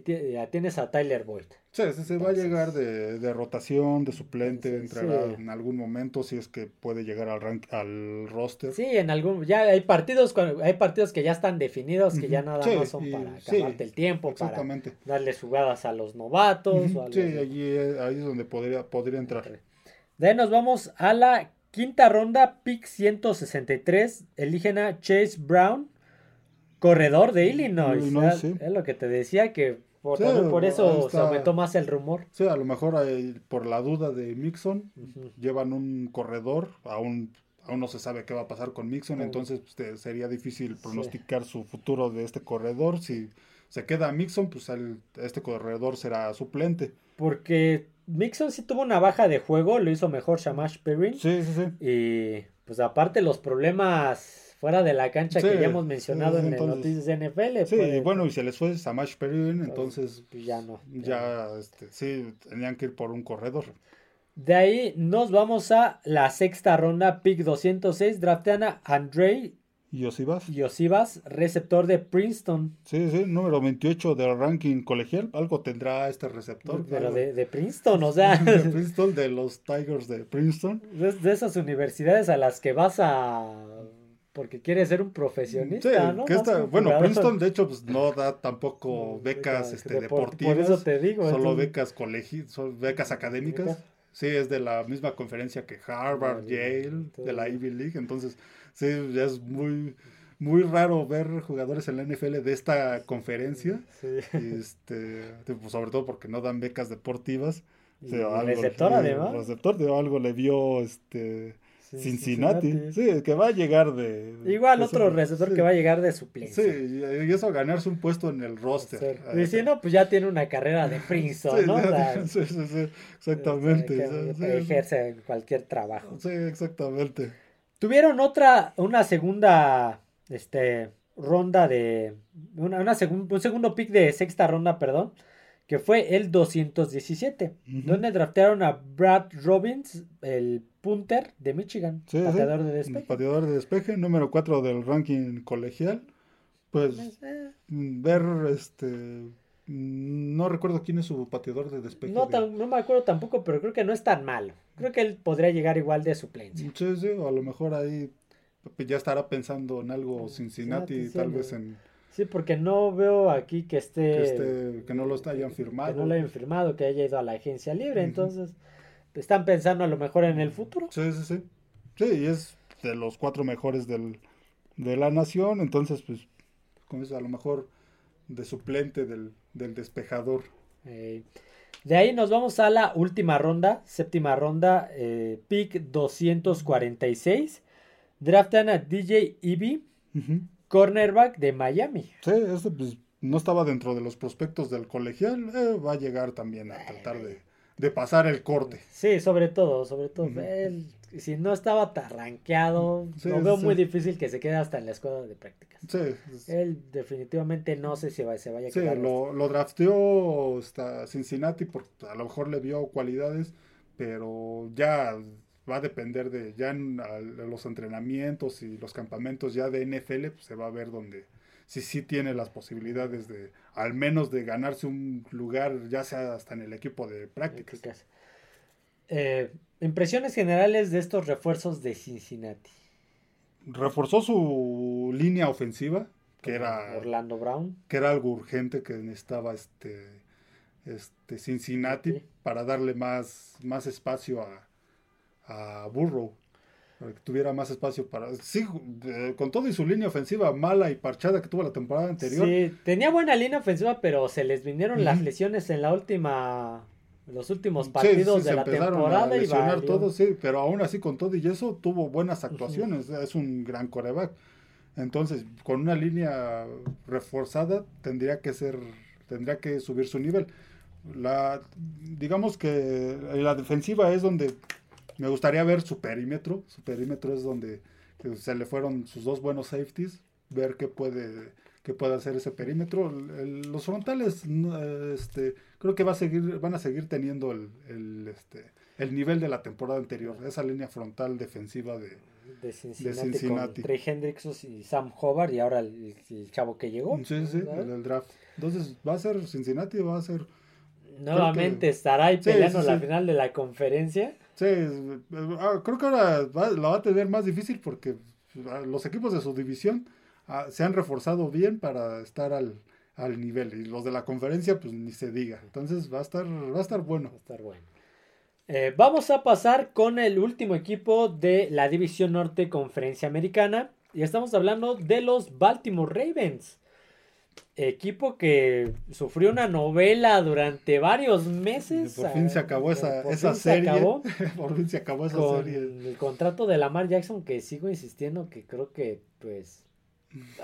tienes a Tyler Boyd. Sí, sí, sí, va a llegar de, de rotación, de suplente, Sí, entrará sí. en algún momento si es que puede llegar al rank, al roster. Sí, en algún ya hay partidos hay partidos que ya están definidos que ya nada Sí, más son y- para sí, acabarte el tiempo, para darles jugadas a los novatos o algo Sí, así. allí, eh, ahí es donde podría, podría entrar. De ahí nos vamos a la quinta ronda, pick 163. Eligen a Chase Brown, corredor de Illinois. Sí. Es lo que te decía, que por, Sí, por eso se aumentó más el rumor. Sí, a lo mejor eh, por la duda de Mixon, llevan un corredor, aún, aún no se sabe qué va a pasar con Mixon, entonces pues, te- sería difícil Sí. pronosticar su futuro de este corredor. Si se queda Mixon, pues el- este corredor será suplente. Porque Mixon sí tuvo una baja de juego, lo hizo mejor Shamash Perrin. Sí, sí, sí. Y pues aparte los problemas fuera de la cancha que ya hemos mencionado sí, en las entonces- noticias de NFL. Sí, puede- y bueno, y se les fue Samash Perrin, entonces pues ya no. ya este, sí, tenían que ir por un corredor. De ahí nos vamos a la sexta ronda, pick 206. Draftean a Andrei ¿Y Osivas? Yosivas, receptor de Princeton. Sí, sí, número 28 del ranking colegial. Algo tendrá este receptor. Pero de, de Princeton, o sea, de Princeton, de los Tigers de Princeton. de, de esas universidades a las que vas a. porque quieres ser un Sí, profesionista, ¿no? que esta- bueno. Princeton de hecho pues, no da tampoco becas este, depor- deportivas, Por eso te digo. solo entonces- becas colegi son becas académicas. Sí, es de la misma conferencia que Harvard, Yale, de la Ivy League, entonces sí, ya es muy muy raro ver jugadores en la NFL de esta conferencia, Sí. este, pues, sobre todo porque no dan becas deportivas. Y Sí, algo- receptor además. Receptor de algo le vio este Sí, Cincinnati. Sí, que va a llegar de. Igual de otro receptor sí. que va a llegar de suplencia. Sí, y eso ganarse un puesto en el roster. Si no, pues ya tiene una carrera de Princeton, ¿no? O sí, sea, sí, sí, exactamente. que- ejerce cualquier trabajo. Sí, exactamente. Tuvieron otra, una segunda, este, ronda de, una, una segun- un segundo pick de sexta ronda, perdón, que fue el 217, Ujú. donde draftearon a Brad Robbins, el punter de Michigan, Sí, sí. pateador de despeje. Pateador de despeje, número 4 del ranking colegial. Pues Eh, mm, ver este. No recuerdo quién es su pateador de despeje. No, de- tan- no me acuerdo tampoco, pero creo que no es tan malo. Creo que él podría llegar igual de suplencia. Sí, sí, o a lo mejor ahí ya estará pensando en algo Cincinnati, Cincinnati, sí, tal no. vez en Sí, porque no veo aquí que esté... que, esté- que no lo hayan que firmado. no lo hayan firmado, que haya ido a la agencia libre, entonces están pensando a lo mejor en el futuro. Sí, sí, sí. Sí, y es de los cuatro mejores del, de la nación, entonces, pues, con eso a lo mejor de suplente del, del despejador. Eh, de ahí nos vamos a la última ronda, séptima ronda, eh, pick 246. Draftan a DJ Ujú. cornerback de Miami. Sí, este pues no estaba dentro de los prospectos del colegial, eh, va a llegar también a tratar de, de pasar el corte. Sí, sobre todo, sobre todo. Él, si no estaba tan rankeado, Sí, lo veo sí. muy difícil que se quede hasta en la escuela de prácticas. Sí, Él definitivamente no sé si va, se vaya a sí, quedar. lo, lo drafteó hasta Cincinnati porque a lo mejor le vio cualidades, pero ya va a depender de ya en los entrenamientos y los campamentos ya de NFL, pues se va a ver donde si sí tiene las posibilidades de al menos de ganarse un lugar, ya sea hasta en el equipo de prácticas. prácticas. Eh, impresiones generales de estos refuerzos de Cincinnati. Reforzó su línea ofensiva, que era Orlando Brown. que era algo urgente que necesitaba este, este Cincinnati Sí. para darle más, más espacio a, a Burrow. Para que tuviera más espacio para... Sí, eh, con todo y su línea ofensiva mala y parchada que tuvo la temporada anterior. Sí, tenía buena línea ofensiva, pero se les vinieron las lesiones en la última, los últimos partidos sí, de la temporada a y lesionar valió. todos, sí, pero aún así con todo y eso tuvo buenas actuaciones, es un gran coreback. Entonces, con una línea reforzada tendría que ser, tendría que subir su nivel. La, digamos que la defensiva es donde me gustaría ver su perímetro. Su perímetro es donde se le fueron sus dos buenos safeties, ver qué puede, que pueda hacer ese perímetro. los frontales, este, creo que va a seguir, van a seguir teniendo el, el, este, el nivel de la temporada anterior, esa línea frontal defensiva de, de Cincinnati, Trey Hendrickson y Sam Hobart y ahora el, chavo que llegó. Sí, sí, el draft. Entonces, va a ser Cincinnati, va a ser... Nuevamente estará ahí peleando la final de la conferencia. Sí, ah, creo que ahora la va a tener más difícil porque ah, los equipos de su división se han reforzado bien para estar al, al nivel y los de la conferencia pues ni se diga. Entonces va a estar, va a estar bueno. Va a estar bueno. Eh, vamos a pasar con el último equipo de la División Norte Conferencia Americana. Y estamos hablando de los Baltimore Ravens. Equipo que sufrió una novela durante varios meses. por fin se acabó esa, esa serie. por fin se acabó esa con El contrato de Lamar Jackson, que sigo insistiendo que creo que, pues,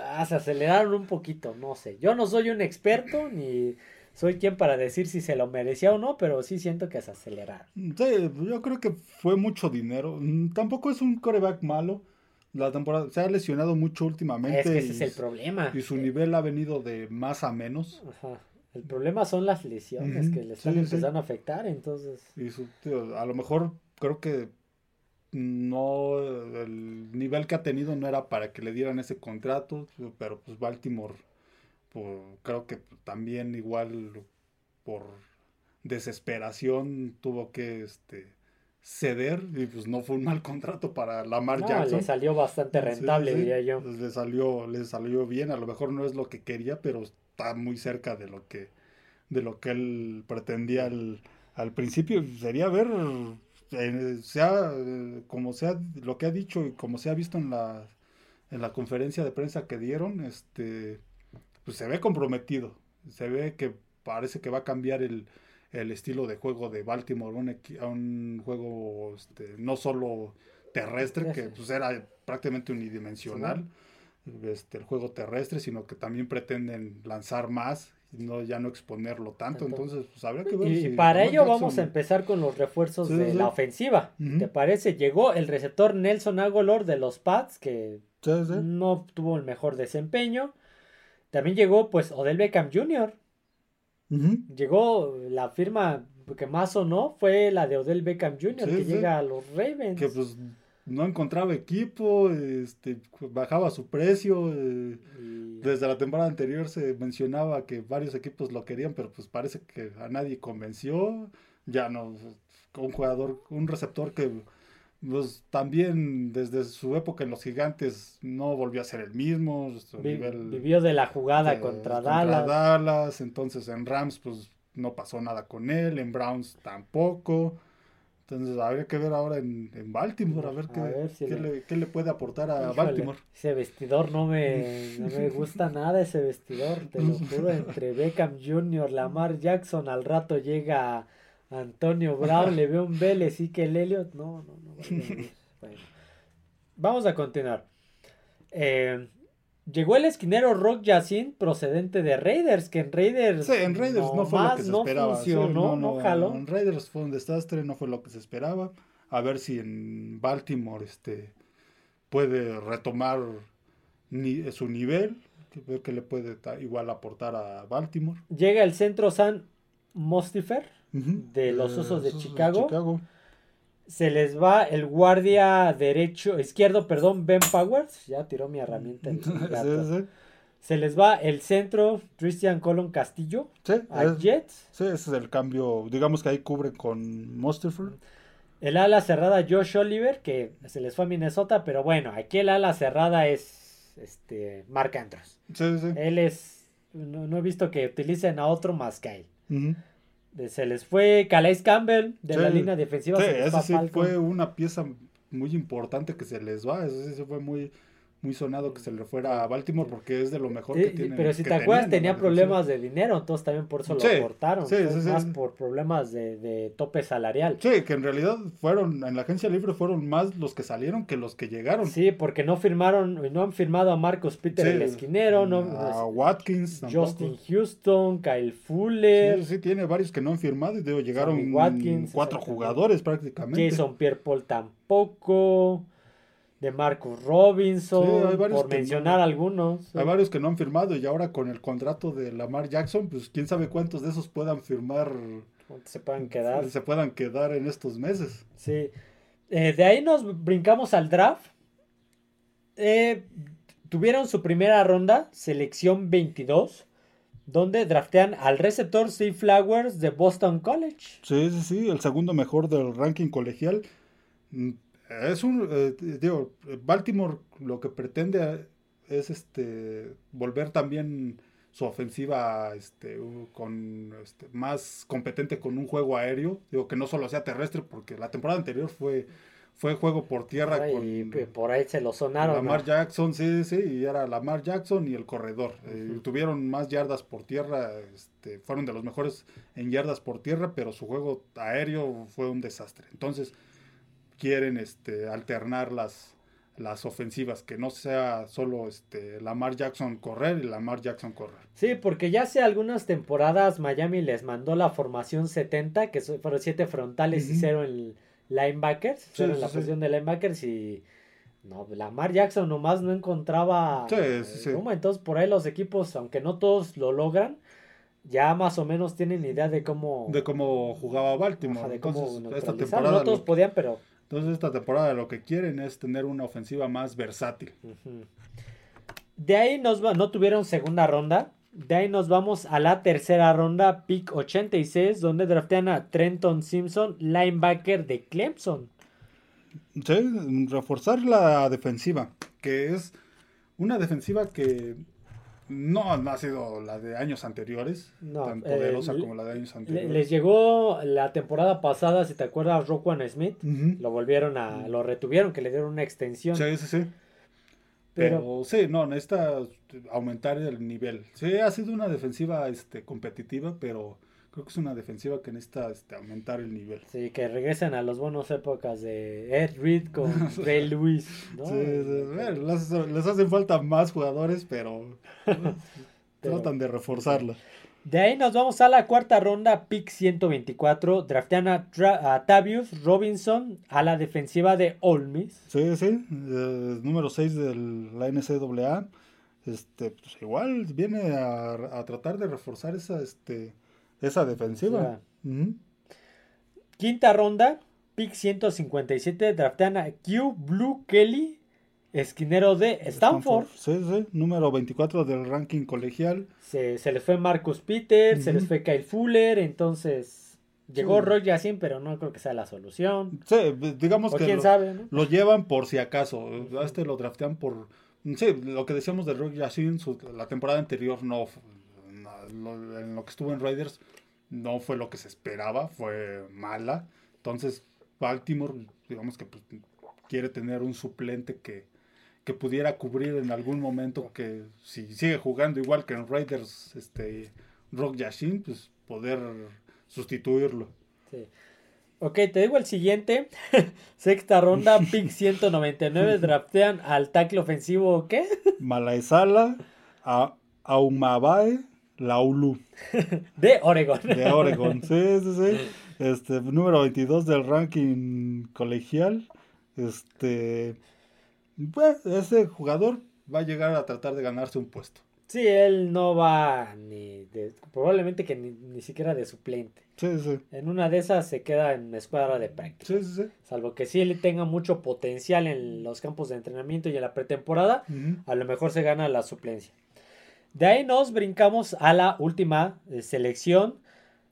ah, se aceleraron un poquito. No sé. Yo no soy un experto ni soy quien para decir si se lo merecía o no, pero sí siento que se aceleraron. Sí, yo creo que fue mucho dinero. Mm, tampoco es un coreback malo. La temporada se ha lesionado mucho últimamente. Es que ese es el problema. Y su nivel ha venido de más a menos. Ajá. El problema son las lesiones que le están empezando a afectar, entonces. Y a lo mejor creo que no el nivel que ha tenido no era para que le dieran ese contrato, pero pues Baltimore creo que también igual por desesperación tuvo que este ceder y pues no fue un mal contrato para Lamar no, Jackson. Le salió bastante rentable, diría yo. Pues, le salió, le salió bien, a lo mejor no es lo que quería, pero está muy cerca de lo que, de lo que él pretendía al, al principio. Sería ver, eh, sea como sea lo que ha dicho y como se ha visto en la, en la conferencia de prensa que dieron, este pues se ve comprometido. Se ve que parece que va a cambiar el, estilo de juego de Baltimore a un juego este, no solo terrestre, que pues era prácticamente unidimensional, este, el juego terrestre, sino que también pretenden lanzar más no ya no exponerlo tanto, entonces pues habría que ver. Y para ello vamos a empezar con los refuerzos de la ofensiva. ¿Te parece? Llegó el receptor Nelson Agolor de los Pats, que no tuvo el mejor desempeño. También llegó, pues, Odell Beckham Jr. Llegó la firma que más o no fue la de Odell Beckham Jr. que llega a los Ravens. Que pues no encontraba equipo, este, bajaba su precio. Eh, desde la temporada anterior se mencionaba que varios equipos lo querían, pero pues parece que a nadie convenció. Ya no, un jugador, un receptor que pues también desde su época en los gigantes no volvió a ser el mismo. vivió de la jugada contra, Dallas. Dallas. Entonces en Rams pues no pasó nada con él, en Browns tampoco. Entonces habría que ver ahora en, Baltimore, a ver, qué, le, puede aportar a Baltimore. Ese vestidor no me, no me gusta nada, ese vestidor, te lo juro, entre Beckham Jr., Lamar Jackson, al rato llega Antonio Brown, le veo un Vélez y que el Elliot, no, no, no. Vamos a continuar. Eh, llegó el esquinero Rock Yacine procedente de Raiders, que en Raiders, sí, en Raiders no, fue lo que se esperaba. Funcionó, no, jaló. En Raiders fue un desastre, no fue lo que se esperaba. A ver si en Baltimore este, puede retomar ni, su nivel, que, que le puede igual aportar a Baltimore. Llega el centro San Mostifer de los Osos de, Chicago. Se les va el guardia derecho, izquierdo, perdón, Ben Powers. Ya tiró mi herramienta. Se les va el centro, Christian Colon Castillo. a Jets. Sí, ese es el cambio. Digamos que ahí cubre con Mosterford. El ala cerrada Josh Oliver, que se les fue a Minnesota, pero bueno, aquí el ala cerrada es este Mark Andrews. Él es. No, he visto que utilicen a otro más que él se les fue Calais Campbell de la línea defensiva. Sí, ese sí fue una pieza muy importante que se les va. Ese sí fue muy, muy sonado que se le fuera a Baltimore porque es de lo mejor que tiene. Pero si te acuerdas, tenía problemas de dinero, entonces también por eso lo cortaron. Sí, más por problemas de, de, tope salarial. Sí, que en realidad fueron, en la agencia libre fueron más los que salieron que los que llegaron. Sí, porque no firmaron, no han firmado a Marcos Peter el esquinero, no, a Watkins, Justin Houston, Kyle Fuller. Sí, sí, tiene varios que no han firmado y digo, llegaron Watkins, cuatro jugadores prácticamente. Jason Pierre Paul tampoco. De Marcus Robinson, Sí, por mencionar no- algunos. Hay varios que no han firmado y ahora con el contrato de Lamar Jackson, pues quién sabe cuántos de esos puedan firmar, Se pueden quedar. se puedan quedar en estos meses. Sí. Eh, de ahí nos brincamos al draft. Eh, tuvieron su primera ronda, selección 22, donde draftean al receptor Steve Flowers de Boston College. Sí, sí, sí, el segundo mejor del ranking colegial. Es un, eh, digo, Baltimore lo que pretende es este volver también su ofensiva este, con este, más competente con un juego aéreo, digo que no solo sea terrestre porque la temporada anterior fue fue juego por tierra y con p- por ahí se lo sonaron. Lamar ¿no? Jackson, sí, sí, y era Lamar Jackson y el corredor. Eh, tuvieron más yardas por tierra, este, fueron de los mejores en yardas por tierra, pero su juego aéreo fue un desastre. Entonces, quieren este, alternar las, las ofensivas, que no sea solo este, Lamar Jackson correr y Lamar Jackson correr. Sí, porque ya hace algunas temporadas Miami les mandó la formación 70, que fueron siete frontales y Ujú. cero en linebackers, Sí, cero en la sí. posición de linebackers y no, Lamar Jackson nomás no encontraba eh, cómo, entonces por ahí los equipos, aunque no todos lo logran, ya más o menos tienen idea de cómo, De cómo jugaba Baltimore. ajá, de cómo Entonces, esta neutralizar. temporada, No todos lo, podían, pero entonces, esta temporada lo que quieren es tener una ofensiva más versátil. De ahí nos va, no tuvieron segunda ronda. De ahí nos vamos a la tercera ronda, pick 86, donde draftean a Trenton Simpson, linebacker de Clemson. Sí, reforzar la defensiva, que es una defensiva que no, no ha sido la de años anteriores, No, tan eh, poderosa como la de años anteriores. les llegó la temporada pasada, si te acuerdas, Roquan Smith. Lo volvieron a, lo retuvieron, que le dieron una extensión. Sí, sí, sí. Pero- Pero, sí, no, necesita aumentar el nivel. Sí, ha sido una defensiva este, competitiva, pero creo que es una defensiva que necesita este, aumentar el nivel. Sí, que regresen a las buenas épocas de Ed Reed con Ray Lewis. ¿no? Sí, sí, bueno, les, les hacen falta más jugadores, pero Pero- tratan de reforzarla. De ahí nos vamos a la cuarta ronda, pick 124. Draftean a, a Tavius Robinson a la defensiva de Ole Miss. Sí, sí, eh, número 6 de la NCAA. Este, pues igual viene a, a tratar de reforzar esa, este, esa defensiva. Ujú. Quinta ronda, pick 157. Draftean a Q Blue Kelly, esquinero de Stanford. Sí, sí, número 24 del ranking colegial. Se, se les fue Marcus Peters, se les fue Kyle Fuller. Entonces llegó Sí. Roy Yacine, pero no creo que sea la solución. Sí, digamos O que quién lo, sabe, ¿no? lo llevan por si acaso. A este lo draftean por... Sí, lo que decíamos de Rock Yashin, su- la temporada anterior no... lo- en lo que estuvo en Raiders no fue lo que se esperaba, fue mala. Entonces, Baltimore, digamos que pues, quiere tener un suplente que, que pudiera cubrir en algún momento que si sigue jugando igual que en Raiders, este Rock Yashin, pues poder sustituirlo. Sí. Ok, te digo el siguiente. Sexta ronda, pick 199. Draftean al tackle ofensivo, ¿qué? Malaesala, a, Aumabae, Laulu, De Oregon. de Oregon. Sí, sí, sí. Este, número 22 del ranking colegial. Este, pues, ese jugador va a llegar a tratar de ganarse un puesto. Sí, él no va ni de, probablemente que ni, ni siquiera de suplente. Sí, sí, En una de esas se queda en escuadra de práctica. sí, sí, sí. Salvo que sí él tenga mucho potencial en los campos de entrenamiento y en la pretemporada, a lo mejor se gana la suplencia. De ahí nos brincamos a la última eh, selección,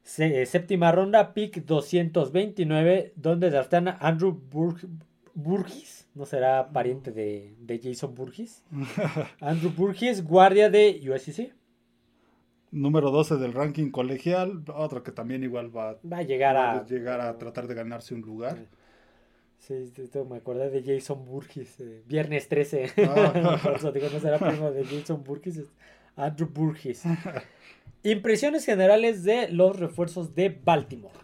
se- eh, séptima ronda, pick 229, donde draftan a Andrew Burg- Burgess, no será pariente de, de Jason Burgess. Andrew Burgess, guardia de USC. Número 12 del ranking colegial. Otro que también igual va Va a llegar a a... llegar a tratar de ganarse un lugar. Sí, me acordé de Jason Burgess, eh, viernes 13. Ah. Por eso digo, no será primo de Jason Burgess, es Andrew Burgess. Impresiones generales de los refuerzos de Baltimore.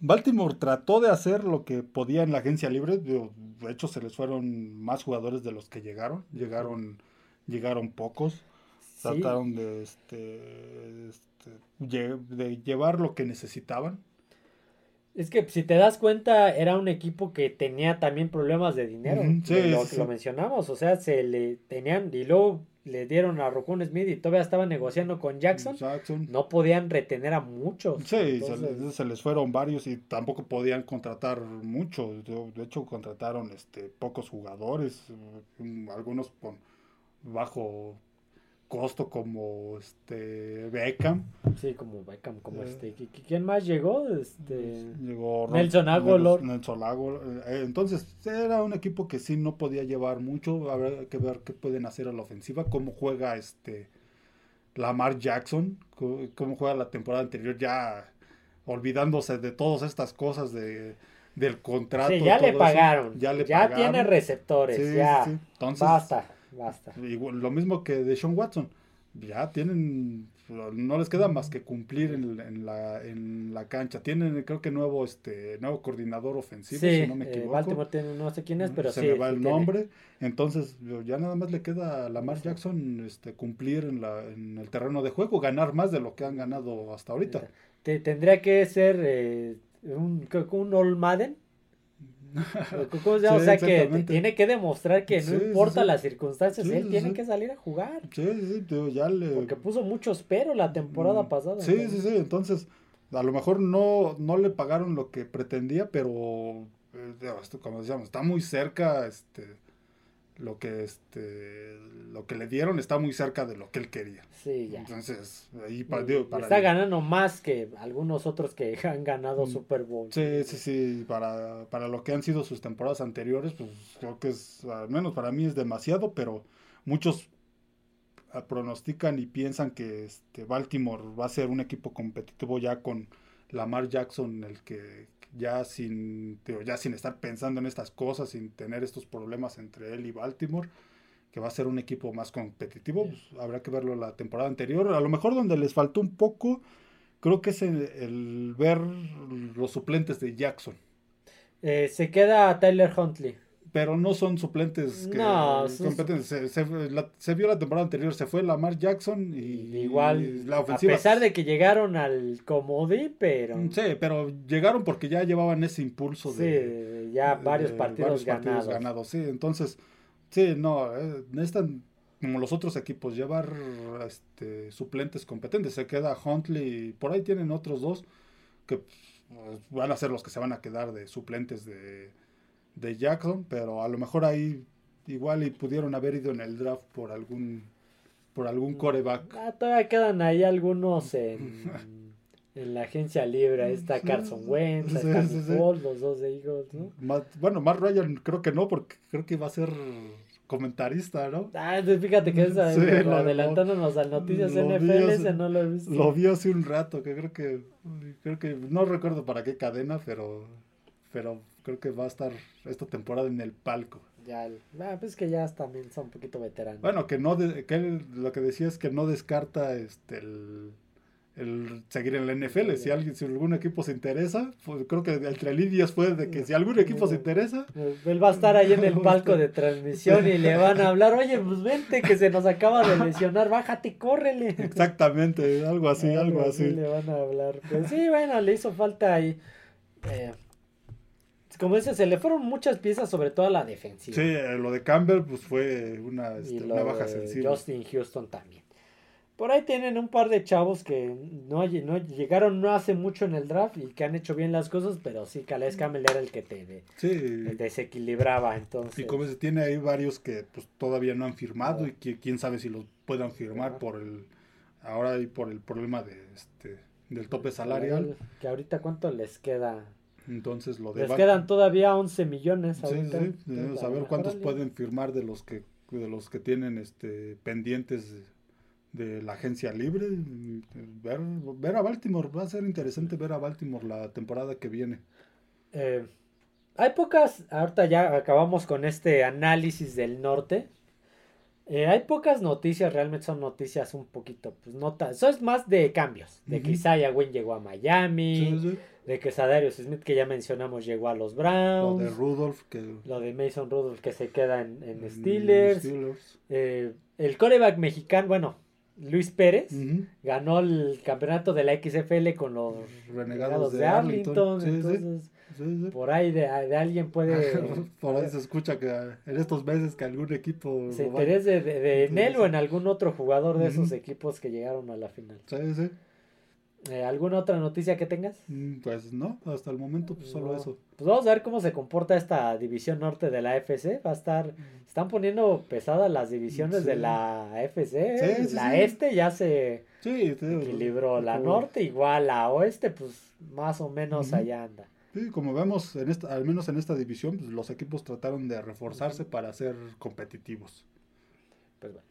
Baltimore trató de hacer lo que podía en la agencia libre. De hecho, se les fueron más jugadores de los que llegaron. Llegaron, llegaron pocos. Sí, Trataron de, este, este, de llevar lo que necesitaban. Es que si te das cuenta, era un equipo que tenía también problemas de dinero. Sí, lo, sí. lo mencionamos, o sea, se le tenían y luego le dieron a Rocun Smith y todavía estaban negociando con Jackson. Jackson. No podían retener a muchos. Sí, se Entonces, les, se les fueron varios y tampoco podían contratar mucho. De de hecho, contrataron este pocos jugadores, eh, algunos con bajo costo como este Beckham. sí, como Beckham, como Eh. este. ¿qui- qui- ¿Quién más llegó? Este. Llegó Ron- Nelson Aguilar. Nelson. Eh, Entonces, era un equipo que sí no podía llevar mucho. Habrá que ver qué pueden hacer a la ofensiva, cómo juega este Lamar Jackson, cómo juega la temporada anterior, ya olvidándose de todas estas cosas de, del contrato. Sí, ya le eso. pagaron. Ya le ya pagaron. tiene receptores. Sí, ya. sí. Entonces, basta, basta. Igual- lo mismo que de Sean Watson. Ya tienen, no les queda más que cumplir en, en la, en la cancha. Tienen, creo que nuevo, este, nuevo coordinador ofensivo, Sí, si no me eh, equivoco. Baltimore tiene, no sé quién es, pero Se sí. me va el tiene. nombre. Entonces, ya nada más le queda a Lamar Jackson este, cumplir en, la, en el terreno de juego, ganar más de lo que han ganado hasta ahorita. Te- tendría que ser eh, un, un All Madden. ¿Cómo se llama? Sí, o sea que tiene que demostrar que no Sí, sí, importa sí. las circunstancias, él tiene que salir a jugar. Sí, sí, digo, ya le... Porque puso muchos pero la temporada Mm, pasada. Sí, entonces. sí, sí. Entonces, a lo mejor no, no le pagaron lo que pretendía, pero eh, como decíamos, está muy cerca, este, lo que, este, lo que le dieron está muy cerca de lo que él quería. Sí, ya. Entonces, ahí digo, para está ganando más que algunos otros que han ganado Mm, Super Bowl. Sí, sí, sí, para, para lo que han sido sus temporadas anteriores, pues creo que es, al menos para mí es demasiado, pero muchos ah, pronostican y piensan que este Baltimore va a ser un equipo competitivo ya con Lamar Jackson, el que ya sin, digo, ya sin estar pensando en estas cosas, sin tener estos problemas entre él y Baltimore, que va a ser un equipo más competitivo, pues, habrá que verlo la temporada anterior, a lo mejor donde les faltó un poco, creo que es el, el ver los suplentes de Jackson. Eh, se queda Tyler Huntley. Pero no son suplentes que No, son- competen. Se, se- la- se vio la temporada anterior, se fue Lamar Jackson y Igual, y la ofensiva. a pesar de que llegaron al Comodí, pero Sí, pero llegaron porque ya llevaban ese impulso sí, de, ya varios de partidos varios ganados. Sí, entonces, sí, no, eh, necesitan, como los otros equipos, llevar este, suplentes competentes. Se queda Huntley y por ahí tienen otros dos que pues, van a ser los que se van a quedar de suplentes de, de Jackson, pero a lo mejor ahí igual y pudieron haber ido en el draft por algún por algún coreback. Ah, todavía quedan ahí algunos en, en la agencia libre. Ahí está Carson Wentz, sí, está sí, sí. Paul, los dos de Eagles, ¿no? Matt- bueno, Matt Ryan creo que no, porque creo que iba a ser comentarista, ¿no? Ah, entonces fíjate que esa, lo- adelantándonos a noticias NFL, hace- ese no lo he visto. Lo vi hace un rato, que creo que creo que no recuerdo para qué cadena, pero pero creo que va a estar esta temporada en el palco. Ya, ah, pues que ya también son un poquito veteranos. Bueno, que no de- que él lo que decía es que no descarta este el, el seguir en la NFL. Si alguien, si algún equipo se interesa, pues creo que entre líneas fue de que si algún equipo se interesa, Él va a estar ahí en el palco de transmisión y le van a hablar, oye, pues vente que se nos acaba de lesionar, bájate, córrele. exactamente, algo así, algo así. Le van a hablar. Pues sí, bueno, le hizo falta ahí. eh, como dices, se le fueron muchas piezas, sobre todo a la defensiva. Sí, eh, lo de Campbell pues fue una, y este, lo una baja sensible. Justin Houston también. Por ahí tienen un par de chavos que no, lle- no llegaron no hace mucho en el draft y que han hecho bien las cosas, pero sí, Calais Campbell era el que te Sí, desequilibraba, entonces. y como se tiene ahí varios que pues todavía no han firmado y que quién sabe si los puedan firmar por el ahora y por el problema de este del tope salarial. Que ahorita cuánto les queda. Entonces lo de Les quedan todavía 11 millones Sí, ahorita. sí, Entonces, a lo cuántos mejor pueden firmar de los que de los que tienen este pendientes de, de la agencia libre. Ver, ver a Baltimore, va a ser interesante ver a Baltimore la temporada que viene. Eh, hay pocas, ahorita ya acabamos con este análisis del norte. Eh, hay pocas noticias, realmente son noticias un poquito, pues no tan- eso es más de cambios, de que. Isaiah Wynn llegó a Miami, Sí, sí. de que Sadarius Smith, que ya mencionamos, llegó a los Lo Browns, de Rudolph que lo de Mason Rudolph que se queda en, en Steelers, Steelers. eh, el coreback mexicano, bueno, Luis Pérez ganó el campeonato de la XFL con los Renegados de, de Arlington. Arlington. Sí, sí. entonces, Sí, sí. por ahí de, de alguien puede Por ahí se escucha que en estos meses que algún equipo se interese de, de en él o en algún otro jugador de esos equipos que llegaron a la final. Sí, sí. Eh, ¿Alguna otra noticia que tengas? Mm, Pues no, hasta el momento pues solo No. eso. Pues vamos a ver cómo se comporta esta división norte de la FC. Va a estar, están poniendo pesadas las divisiones Sí. de la FC. Sí, sí, la este ya se equilibró. La como- norte igual, la oeste pues más o menos allá anda. Sí, como vemos, en esta, al menos en esta división, pues, los equipos trataron de reforzarse para ser competitivos. Pues bueno.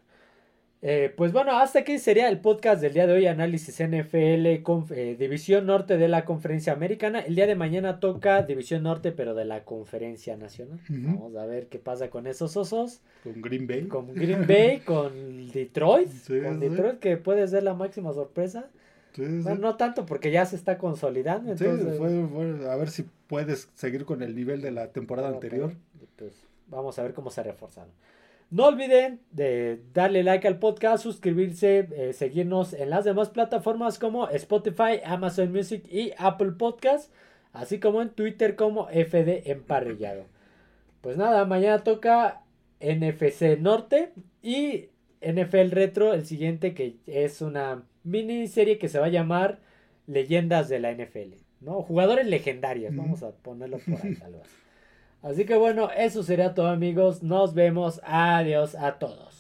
Eh, pues bueno, hasta aquí sería el podcast del día de hoy, análisis NFL, conf- eh, División Norte de la Conferencia Americana. El día de mañana toca División Norte, pero de la Conferencia Nacional. Vamos a ver qué pasa con esos osos. Con Green Bay. Con Green Bay, con Detroit. Sí, con sí. Detroit, que puede ser la máxima sorpresa. Sí, sí. Bueno, no tanto porque ya se está consolidando. Sí, Entonces, fue- fue- a ver si puedes seguir con el nivel de la temporada anterior. pues, vamos a ver cómo se reforzaron. No olviden de darle like al podcast, suscribirse, eh, seguirnos en las demás plataformas como Spotify, Amazon Music y Apple Podcast, así como en Twitter como FD Emparrillado. Pues nada, mañana toca NFC Norte y NFL Retro, el siguiente que es una miniserie que se va a llamar Leyendas de la NFL, ¿no? Jugadores legendarios, vamos a ponerlo por ahí tal vez. Así que bueno, eso sería todo amigos. Nos vemos. Adiós a todos.